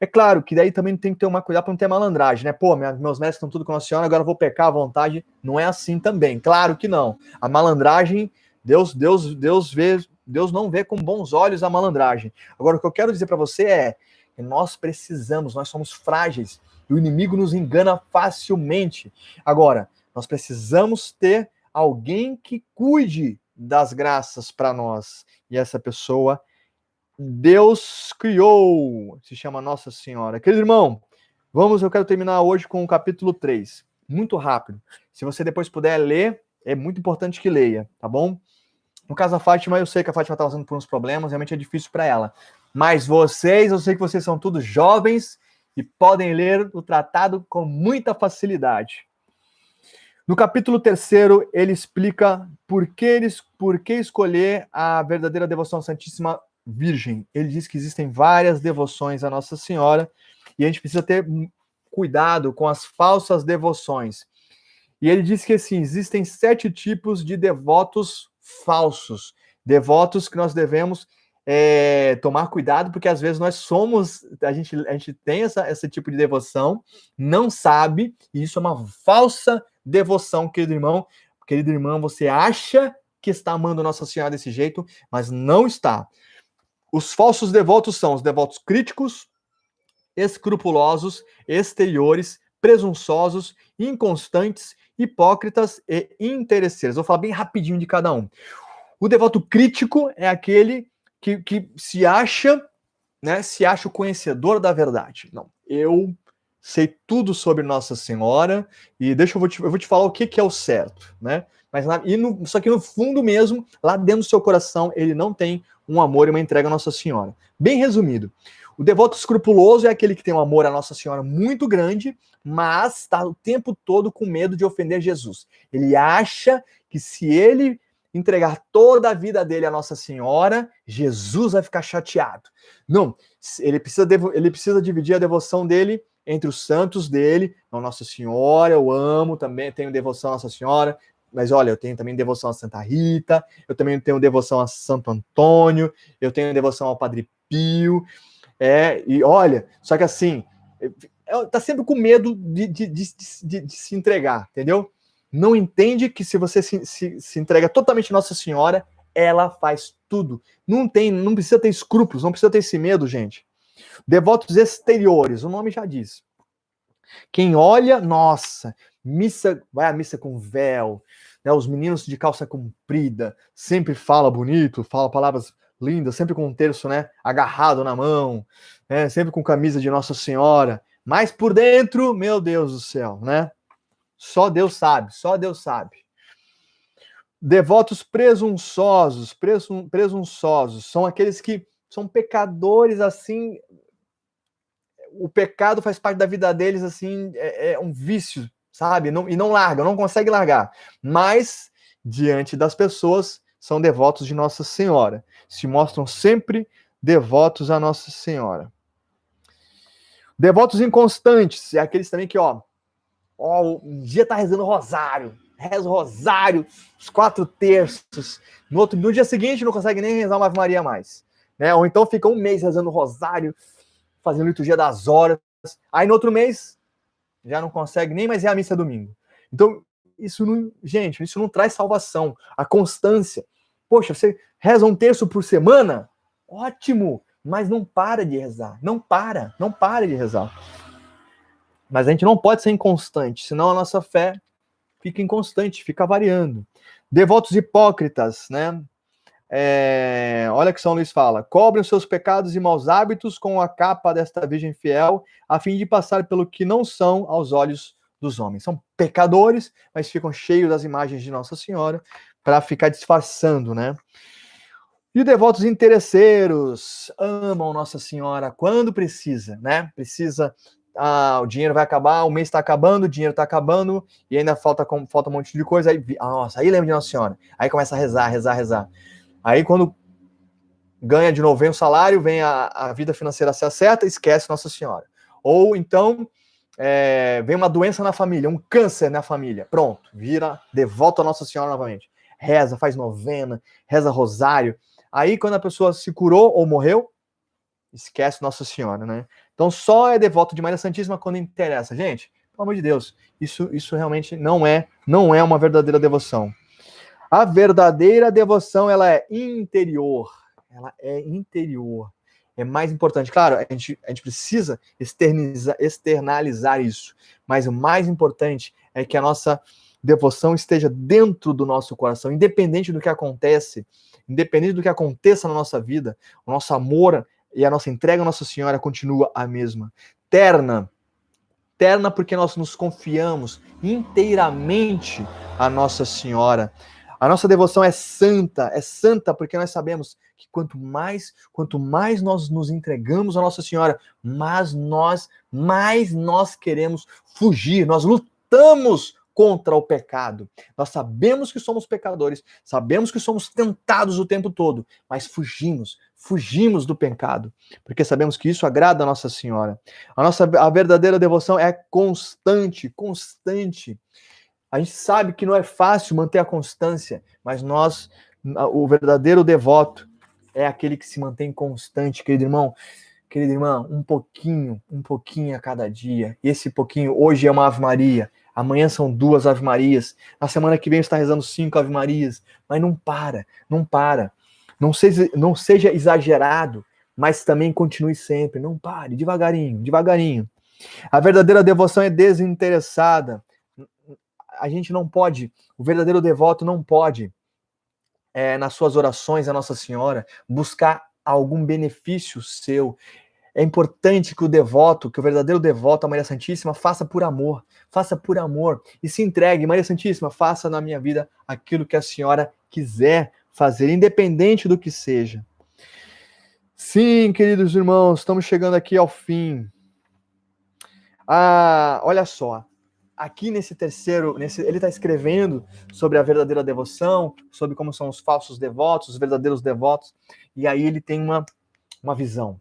[SPEAKER 1] é claro que daí também tem que ter uma cuidado para não ter malandragem, né? Pô, meus mestres estão tudo com a senhora, agora eu vou pecar à vontade. Não é assim também. Claro que não. A malandragem, Deus, Deus, Deus vê, Deus não vê com bons olhos a malandragem. Agora o que eu quero dizer para você é que nós precisamos, nós somos frágeis o inimigo nos engana facilmente. Agora, nós precisamos ter alguém que cuide das graças para nós. E essa pessoa Deus criou, se chama Nossa Senhora. Querido irmão, vamos, eu quero terminar hoje com o capítulo 3, muito rápido. Se você depois puder ler, é muito importante que leia, tá bom? No caso da Fátima, eu sei que a Fátima está passando por uns problemas, realmente é difícil para ela. Mas vocês, eu sei que vocês são todos jovens e podem ler o tratado com muita facilidade. No capítulo 3, ele explica por que, eles, por que escolher a verdadeira devoção Santíssima Virgem. Ele diz que existem várias devoções a Nossa Senhora e a gente precisa ter cuidado com as falsas devoções. E ele diz que assim, existem sete tipos de devotos falsos, devotos que nós devemos é, tomar cuidado, porque às vezes nós somos, a gente, a gente tem essa, esse tipo de devoção, não sabe, e isso é uma falsa devoção, querido irmão. Querido irmão, você acha que está amando Nossa Senhora desse jeito, mas não está. Os falsos devotos são os devotos críticos, escrupulosos, exteriores, presunçosos, inconstantes, hipócritas e interesseiros. Vou falar bem rapidinho de cada um. O devoto crítico é aquele que, que se acha, né, se acha o conhecedor da verdade. Não, eu sei tudo sobre Nossa Senhora e deixa eu vou te, eu vou te falar o que, que é o certo, né? Mas na, e no, só que no fundo mesmo, lá dentro do seu coração, ele não tem um amor e uma entrega a Nossa Senhora. Bem resumido, o devoto escrupuloso é aquele que tem um amor a Nossa Senhora muito grande, mas está o tempo todo com medo de ofender Jesus. Ele acha que se ele entregar toda a vida dele a Nossa Senhora, Jesus vai ficar chateado. Não, ele precisa, ele precisa dividir a devoção dele entre os santos dele. Então, Nossa Senhora, eu amo também, tenho devoção a Nossa Senhora, mas olha, eu tenho também devoção a Santa Rita, eu também tenho devoção a Santo Antônio, eu tenho devoção ao Padre Pio, é, e olha, só que assim, é, tá sempre com medo de, de, de, de, se entregar, entendeu? Não entende que se você se, se, se entrega totalmente a Nossa Senhora, ela faz tudo. Não tem, não precisa ter escrúpulos, não precisa ter esse medo, gente. Devotos exteriores, o nome já diz. Quem olha, nossa, missa, vai à missa com véu, né? Os meninos de calça comprida, sempre fala bonito, fala palavras lindas, sempre com um terço, né, agarrado na mão, né? Sempre com camisa de Nossa Senhora, mas por dentro, meu Deus do céu, né? Só Deus sabe, só Deus sabe. Devotos presunçosos, presum, presunçosos, são aqueles que são pecadores assim. O pecado faz parte da vida deles, assim, é, é um vício, sabe? Não, e não larga, não consegue largar. Mas, diante das pessoas, são devotos de Nossa Senhora. Se mostram sempre devotos a Nossa Senhora. Devotos inconstantes, é aqueles também que, ó, ó um dia tá rezando rosário, reza o rosário, os quatro terços. No, outro, no dia seguinte não consegue nem rezar uma Ave Maria mais. Né? Ou então fica um mês rezando o rosário, fazendo liturgia das horas. Aí no outro mês já não consegue nem mais ir à missa domingo. Então, isso não, gente, isso não traz salvação. A constância. Poxa, você reza um terço por semana? Ótimo! Mas não para de rezar. Não para, não para de rezar. Mas a gente não pode ser inconstante, senão a nossa fé fica inconstante, fica variando. Devotos hipócritas, né? É, olha que São Luís fala: cobrem os seus pecados e maus hábitos com a capa desta Virgem fiel, a fim de passar pelo que não são aos olhos dos homens. São pecadores, mas ficam cheios das imagens de Nossa Senhora para ficar disfarçando, né? E devotos interesseiros amam Nossa Senhora quando precisa, né? Precisa ah, o dinheiro vai acabar, o mês está acabando, o dinheiro está acabando, e ainda falta, falta um monte de coisa. Aí, ah, nossa, aí lembra de Nossa Senhora. Aí começa a rezar, rezar, rezar. Aí quando ganha de novo, vem o salário, vem a, a vida financeira se acerta, esquece Nossa Senhora. Ou então é, vem uma doença na família, um câncer na família. Pronto, vira, devolta a Nossa Senhora novamente. Reza, faz novena, reza rosário. Aí quando a pessoa se curou ou morreu, esquece Nossa Senhora, né? Então só é devoto de Maria Santíssima quando interessa. Gente, pelo amor de Deus, isso, isso realmente não é, não é uma verdadeira devoção. A verdadeira devoção, ela é interior. Ela é interior. É mais importante. Claro, a gente, a gente precisa externalizar, isso. Mas o mais importante é que a nossa devoção esteja dentro do nosso coração, independente do que acontece, independente do que aconteça na nossa vida, o nosso amor e a nossa entrega à Nossa Senhora continua a mesma. Terna. Terna porque nós nos confiamos inteiramente a Nossa Senhora. A nossa devoção é santa, é santa porque nós sabemos que quanto mais, quanto mais nós nos entregamos a Nossa Senhora, mais nós, mais nós queremos fugir, nós lutamos contra o pecado. Nós sabemos que somos pecadores, sabemos que somos tentados o tempo todo, mas fugimos, fugimos do pecado, porque sabemos que isso agrada a Nossa Senhora. A nossa a verdadeira devoção é constante, constante. A gente sabe que não é fácil manter a constância, mas nós, o verdadeiro devoto é aquele que se mantém constante, querido irmão. Querido irmão, um pouquinho, um pouquinho a cada dia. E esse pouquinho hoje é uma Ave Maria, Amanhã são duas Ave Marias. Na semana que vem está rezando cinco Ave Marias. Mas não para, não para. Não seja, não seja exagerado, mas também continue sempre. Não pare, devagarinho, devagarinho. A verdadeira devoção é desinteressada. A gente não pode, o verdadeiro devoto não pode, é, nas suas orações a Nossa Senhora, buscar algum benefício seu. É importante que o devoto, que o verdadeiro devoto a Maria Santíssima faça por amor, faça por amor e se entregue. Maria Santíssima, faça na minha vida aquilo que a senhora quiser fazer, independente do que seja. Sim, queridos irmãos, estamos chegando aqui ao fim. Ah, olha só, aqui nesse terceiro, nesse, ele está escrevendo sobre a verdadeira devoção, sobre como são os falsos devotos, os verdadeiros devotos, e aí ele tem uma, uma visão.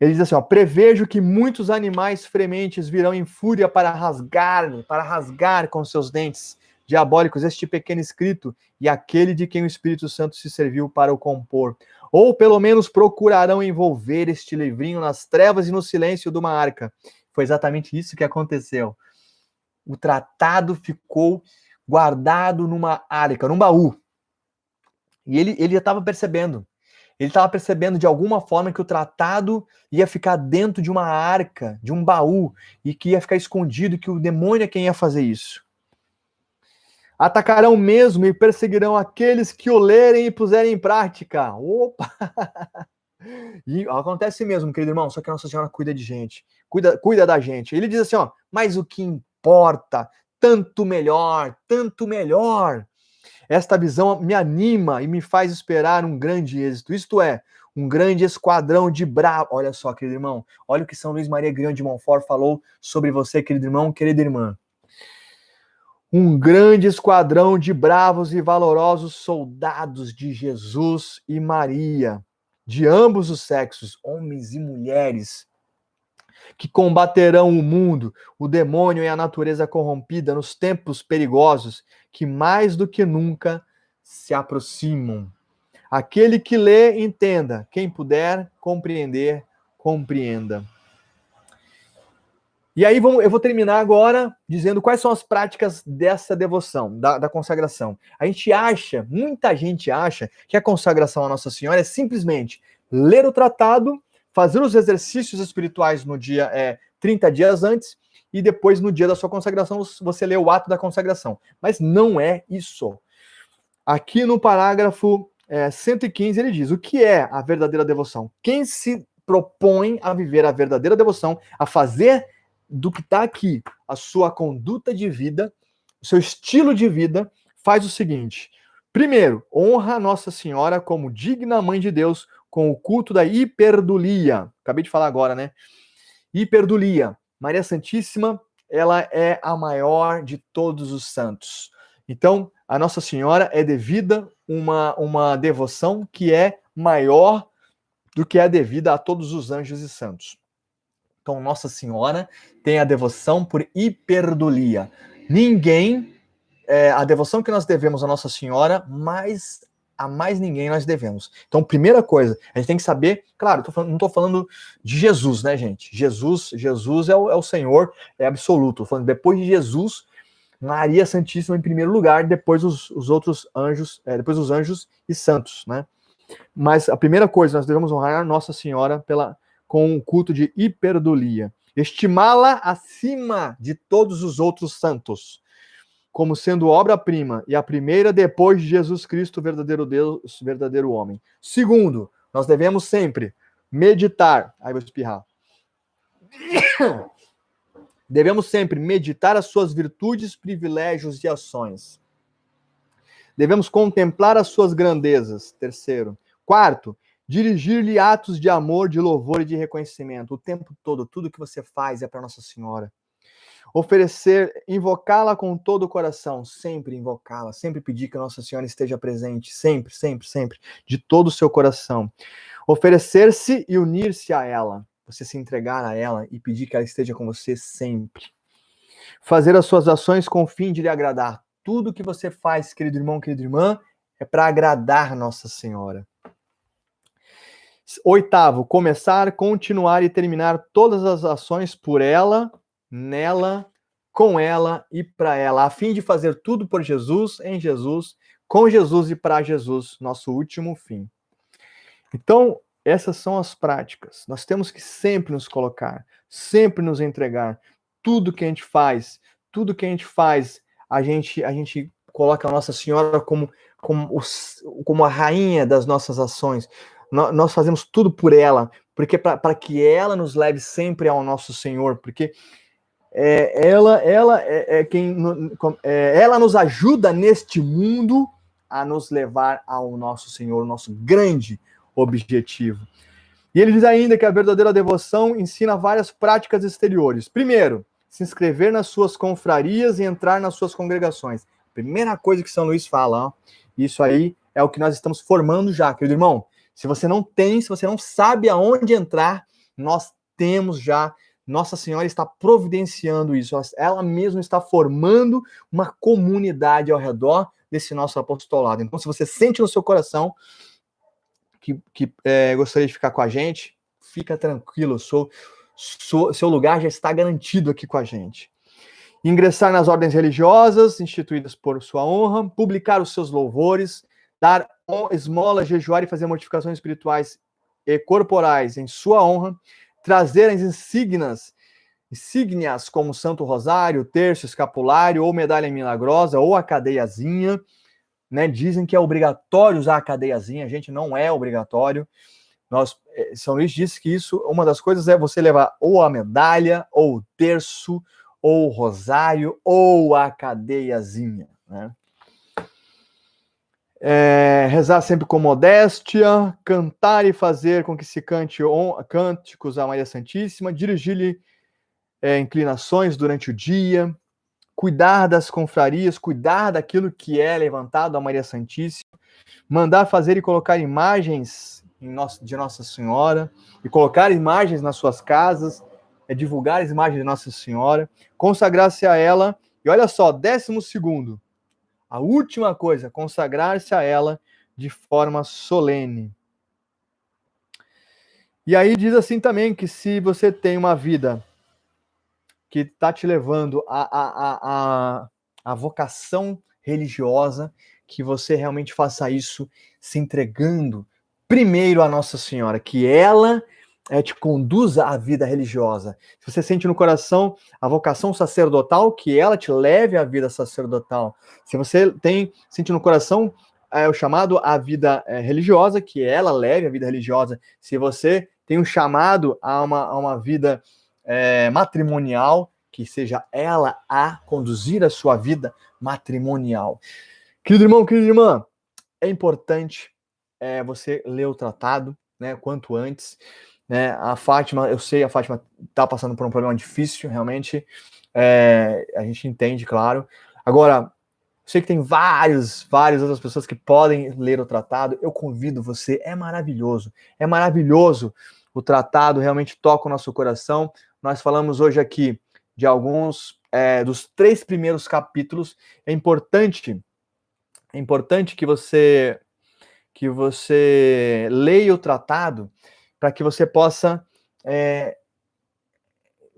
[SPEAKER 1] Ele diz assim: ó, prevejo que muitos animais frementes virão em fúria para rasgar, para rasgar com seus dentes diabólicos este pequeno escrito e aquele de quem o Espírito Santo se serviu para o compor. Ou pelo menos procurarão envolver este livrinho nas trevas e no silêncio de uma arca. Foi exatamente isso que aconteceu. O tratado ficou guardado numa arca, num baú. E ele, ele já estava percebendo. Ele estava percebendo de alguma forma que o tratado ia ficar dentro de uma arca, de um baú, e que ia ficar escondido, que o demônio é quem ia fazer isso. Atacarão mesmo e perseguirão aqueles que o lerem e puserem em prática. Opa! E acontece mesmo, querido irmão, só que a Nossa Senhora cuida de gente, cuida, cuida da gente. Ele diz assim, ó, mas o que tanto melhor, tanto melhor. Esta visão me anima e me faz esperar um grande êxito, isto é, um grande esquadrão de bravos. Olha só, querido irmão, olha o que São Luís Maria Grião de Montfort falou sobre você, querido irmão, querida irmã. Um grande esquadrão de bravos e valorosos soldados de Jesus e Maria, de ambos os sexos, homens e mulheres, que combaterão o mundo, o demônio e a natureza corrompida nos tempos perigosos que mais do que nunca se aproximam. Aquele que lê, entenda. Quem puder compreender, compreenda. E aí eu vou terminar agora dizendo quais são as práticas dessa devoção, da, da, consagração. A gente acha, muita gente acha, que a consagração à Nossa Senhora é simplesmente ler o tratado fazer os exercícios espirituais no dia é, 30 dias antes e depois no dia da sua consagração você lê o ato da consagração. Mas não é isso. Aqui no parágrafo é, 115 ele diz: o que é a verdadeira devoção? Quem se propõe a viver a verdadeira devoção, a fazer do que está aqui a sua conduta de vida, o seu estilo de vida, faz o seguinte: primeiro, honra a Nossa Senhora como digna mãe de Deus, com o culto da hiperdulia. Acabei de falar agora, né? Hiperdulia. Maria Santíssima, ela é a maior de todos os santos. Então, a Nossa Senhora é devida uma, uma devoção que é maior do que é devida a todos os anjos e santos. Então, Nossa Senhora tem a devoção por hiperdulia. Ninguém, é, a devoção que nós devemos a Nossa Senhora, mais a mais ninguém nós devemos. Então, primeira coisa, a gente tem que saber, claro, falando, não estou falando de Jesus, né, gente? Jesus, Jesus é o, é o Senhor, é absoluto. Tô falando depois de Jesus, Maria Santíssima em primeiro lugar, depois os, os outros anjos, é, depois os anjos e santos, né? Mas a primeira coisa, nós devemos honrar Nossa Senhora pela com o culto de hiperdulia, estimá-la acima de todos os outros santos como sendo obra-prima e a primeira depois de Jesus Cristo, verdadeiro Deus, verdadeiro homem. Segundo, nós devemos sempre meditar. Aí vou espirrar. Devemos sempre meditar as suas virtudes, privilégios e ações. Devemos contemplar as suas grandezas. Terceiro. Quarto, dirigir-lhe atos de amor, de louvor e de reconhecimento. O tempo todo, tudo que você faz é para Nossa Senhora oferecer, invocá-la com todo o coração, sempre invocá-la, sempre pedir que Nossa Senhora esteja presente, sempre, sempre, sempre, de todo o seu coração. Oferecer-se e unir-se a ela, você se entregar a ela e pedir que ela esteja com você sempre. Fazer as suas ações com o fim de lhe agradar. Tudo que você faz, querido irmão, querida irmã, é para agradar Nossa Senhora. Oitavo, começar, continuar e terminar todas as ações por ela nela, com ela e para ela, a fim de fazer tudo por Jesus, em Jesus, com Jesus e para Jesus, nosso último fim. Então, essas são as práticas. Nós temos que sempre nos colocar, sempre nos entregar. Tudo que a gente faz, tudo que a gente faz, a gente a gente coloca a Nossa Senhora como como, como a rainha das nossas ações. Nós, nós fazemos tudo por ela, porque para que ela nos leve sempre ao nosso Senhor, porque é, ela, ela é, é quem é, ela nos ajuda neste mundo a nos levar ao nosso Senhor, o nosso grande objetivo. E ele diz ainda que a verdadeira devoção ensina várias práticas exteriores. Primeiro, se inscrever nas suas confrarias e entrar nas suas congregações. Primeira coisa que São Luís fala, ó, isso aí é o que nós estamos formando já, querido irmão. Se você não tem, se você não sabe aonde entrar, nós temos já nossa Senhora está providenciando isso, ela mesma está formando uma comunidade ao redor desse nosso apostolado. Então, se você sente no seu coração que, que é, gostaria de ficar com a gente, fica tranquilo, sou, sou, seu lugar já está garantido aqui com a gente. Ingressar nas ordens religiosas instituídas por sua honra, publicar os seus louvores, dar esmola, jejuar e fazer mortificações espirituais e corporais em sua honra, trazer as insígnias, insígnias como Santo Rosário, terço, escapulário, ou medalha milagrosa, ou a cadeiazinha, né? Dizem que é obrigatório usar a cadeiazinha, gente, não é obrigatório. Nós, eh, São Luís disse que isso, uma das coisas é você levar ou a medalha, ou o terço, ou o rosário, ou a cadeiazinha, né? É, rezar sempre com modéstia, cantar e fazer com que se cante cânticos à Maria Santíssima, dirigir-lhe é, inclinações durante o dia, cuidar das confrarias, cuidar daquilo que é levantado à Maria Santíssima, mandar fazer e colocar imagens nosso, de Nossa Senhora, e colocar imagens nas suas casas, é divulgar as imagens de Nossa Senhora, consagrar-se a ela, e olha só, décimo segundo, a última coisa, consagrar-se a ela de forma solene. E aí diz assim também que se você tem uma vida que está te levando a, a, a, a, vocação religiosa, que você realmente faça isso se entregando primeiro a Nossa Senhora, que ela é, te conduza à vida religiosa. Se você sente no coração a vocação sacerdotal, que ela te leve à vida sacerdotal. Se você tem sente no coração é, o chamado à vida é, religiosa, que ela leve à vida religiosa. Se você tem um chamado a uma, a uma vida é, matrimonial, que seja ela a conduzir a sua vida matrimonial. Querido irmão, querida irmã, é importante é, você ler o tratado, né, quanto antes. Né? A Fátima, eu sei, a Fátima está passando por um problema difícil, realmente. É, a gente entende, claro. Agora, sei que tem vários, várias outras pessoas que podem ler o tratado. Eu convido você, é maravilhoso, é maravilhoso. O tratado realmente toca o nosso coração. Nós falamos hoje aqui de alguns é, dos três primeiros capítulos. É importante, é importante que você que você leia o tratado para que você possa é,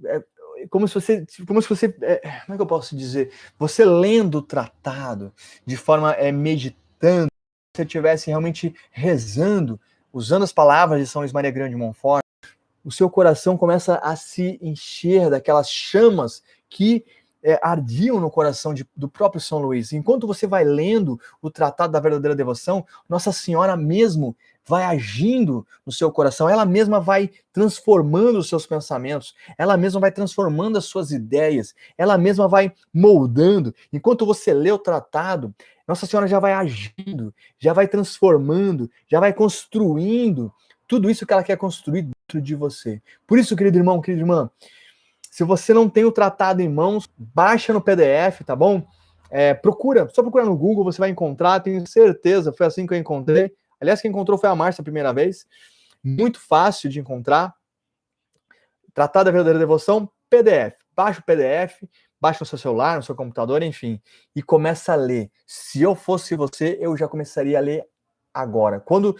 [SPEAKER 1] é, como se você, como se você, é, como é que eu posso dizer? Você lendo o tratado de forma é, meditando, você estivesse realmente rezando, usando as palavras de São Luís Maria Grande de Montfort, o seu coração começa a se encher daquelas chamas que é, ardiam no coração de, do próprio São Luís. Enquanto você vai lendo o Tratado da Verdadeira Devoção, Nossa Senhora mesmo vai agindo no seu coração, ela mesma vai transformando os seus pensamentos, ela mesma vai transformando as suas ideias, ela mesma vai moldando. Enquanto você lê o tratado, Nossa Senhora já vai agindo, já vai transformando, já vai construindo tudo isso que ela quer construir dentro de você. Por isso, querido irmão, querida irmã, se você não tem o tratado em mãos, baixa no PDF, tá bom? É, procura, só procura no Google, você vai encontrar, tenho certeza, foi assim que eu encontrei. Aliás, quem encontrou foi a Márcia a primeira vez. Muito fácil de encontrar. Tratado da Verdadeira Devoção, PDF. Baixa o PDF, baixa no seu celular, no seu computador, enfim, e começa a ler. Se eu fosse você, eu já começaria a ler agora. Quando,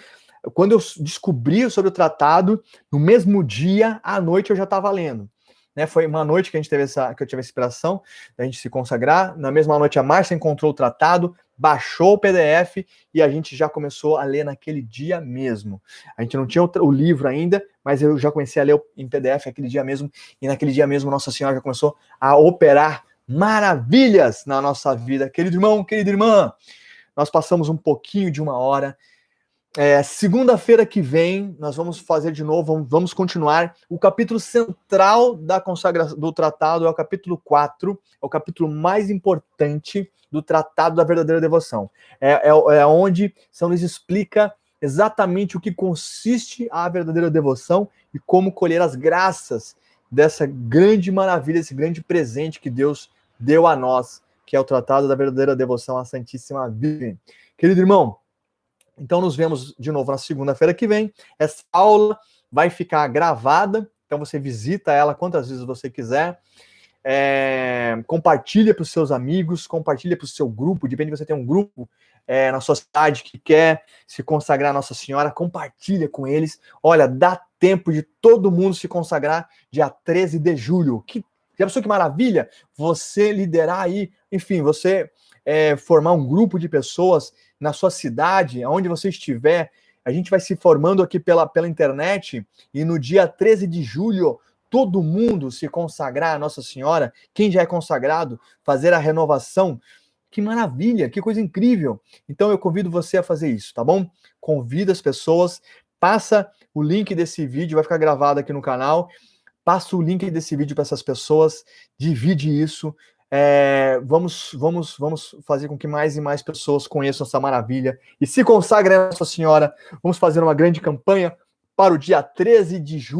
[SPEAKER 1] quando eu descobri sobre o tratado, no mesmo dia, à noite, eu já estava lendo. Né, foi uma noite que a gente teve essa, que eu tive a inspiração da gente se consagrar. Na mesma noite, a Márcia encontrou o tratado, baixou o PDF e a gente já começou a ler naquele dia mesmo. A gente não tinha o livro ainda, mas eu já comecei a ler em PDF aquele dia mesmo, e naquele dia mesmo Nossa Senhora já começou a operar maravilhas na nossa vida. Querido irmão, querida irmã, nós passamos um pouquinho de uma hora é, Segunda-feira que vem, nós vamos fazer de novo, vamos, vamos continuar. O capítulo central da consagração do tratado é o capítulo 4, é o capítulo mais importante do Tratado da Verdadeira Devoção. É, é, é onde São Luís explica exatamente o que consiste a verdadeira devoção e como colher as graças dessa grande maravilha, esse grande presente que Deus deu a nós, que é o Tratado da Verdadeira Devoção à Santíssima Virgem. Querido irmão, então, nos vemos de novo na segunda-feira que vem. Essa aula vai ficar gravada, então você visita ela quantas vezes você quiser. É, compartilha para os seus amigos, compartilha para o seu grupo, depende de você ter um grupo é, na sua cidade que quer se consagrar a Nossa Senhora, compartilha com eles. Olha, dá tempo de todo mundo se consagrar dia 13 de julho. Que, já pensou que maravilha? Você liderar aí, enfim, você é, formar um grupo de pessoas na sua cidade, aonde você estiver. A gente vai se formando aqui pela, pela internet e no dia 13 de julho todo mundo se consagrar a Nossa Senhora, quem já é consagrado, fazer a renovação. Que maravilha, que coisa incrível. Então eu convido você a fazer isso, tá bom? Convida as pessoas, passa o link desse vídeo, vai ficar gravado aqui no canal. Passa o link desse vídeo para essas pessoas, divide isso. É, vamos, vamos, vamos fazer com que mais e mais pessoas conheçam essa maravilha e se consagrem a Nossa Senhora. Vamos fazer uma grande campanha para o dia 13 de julho.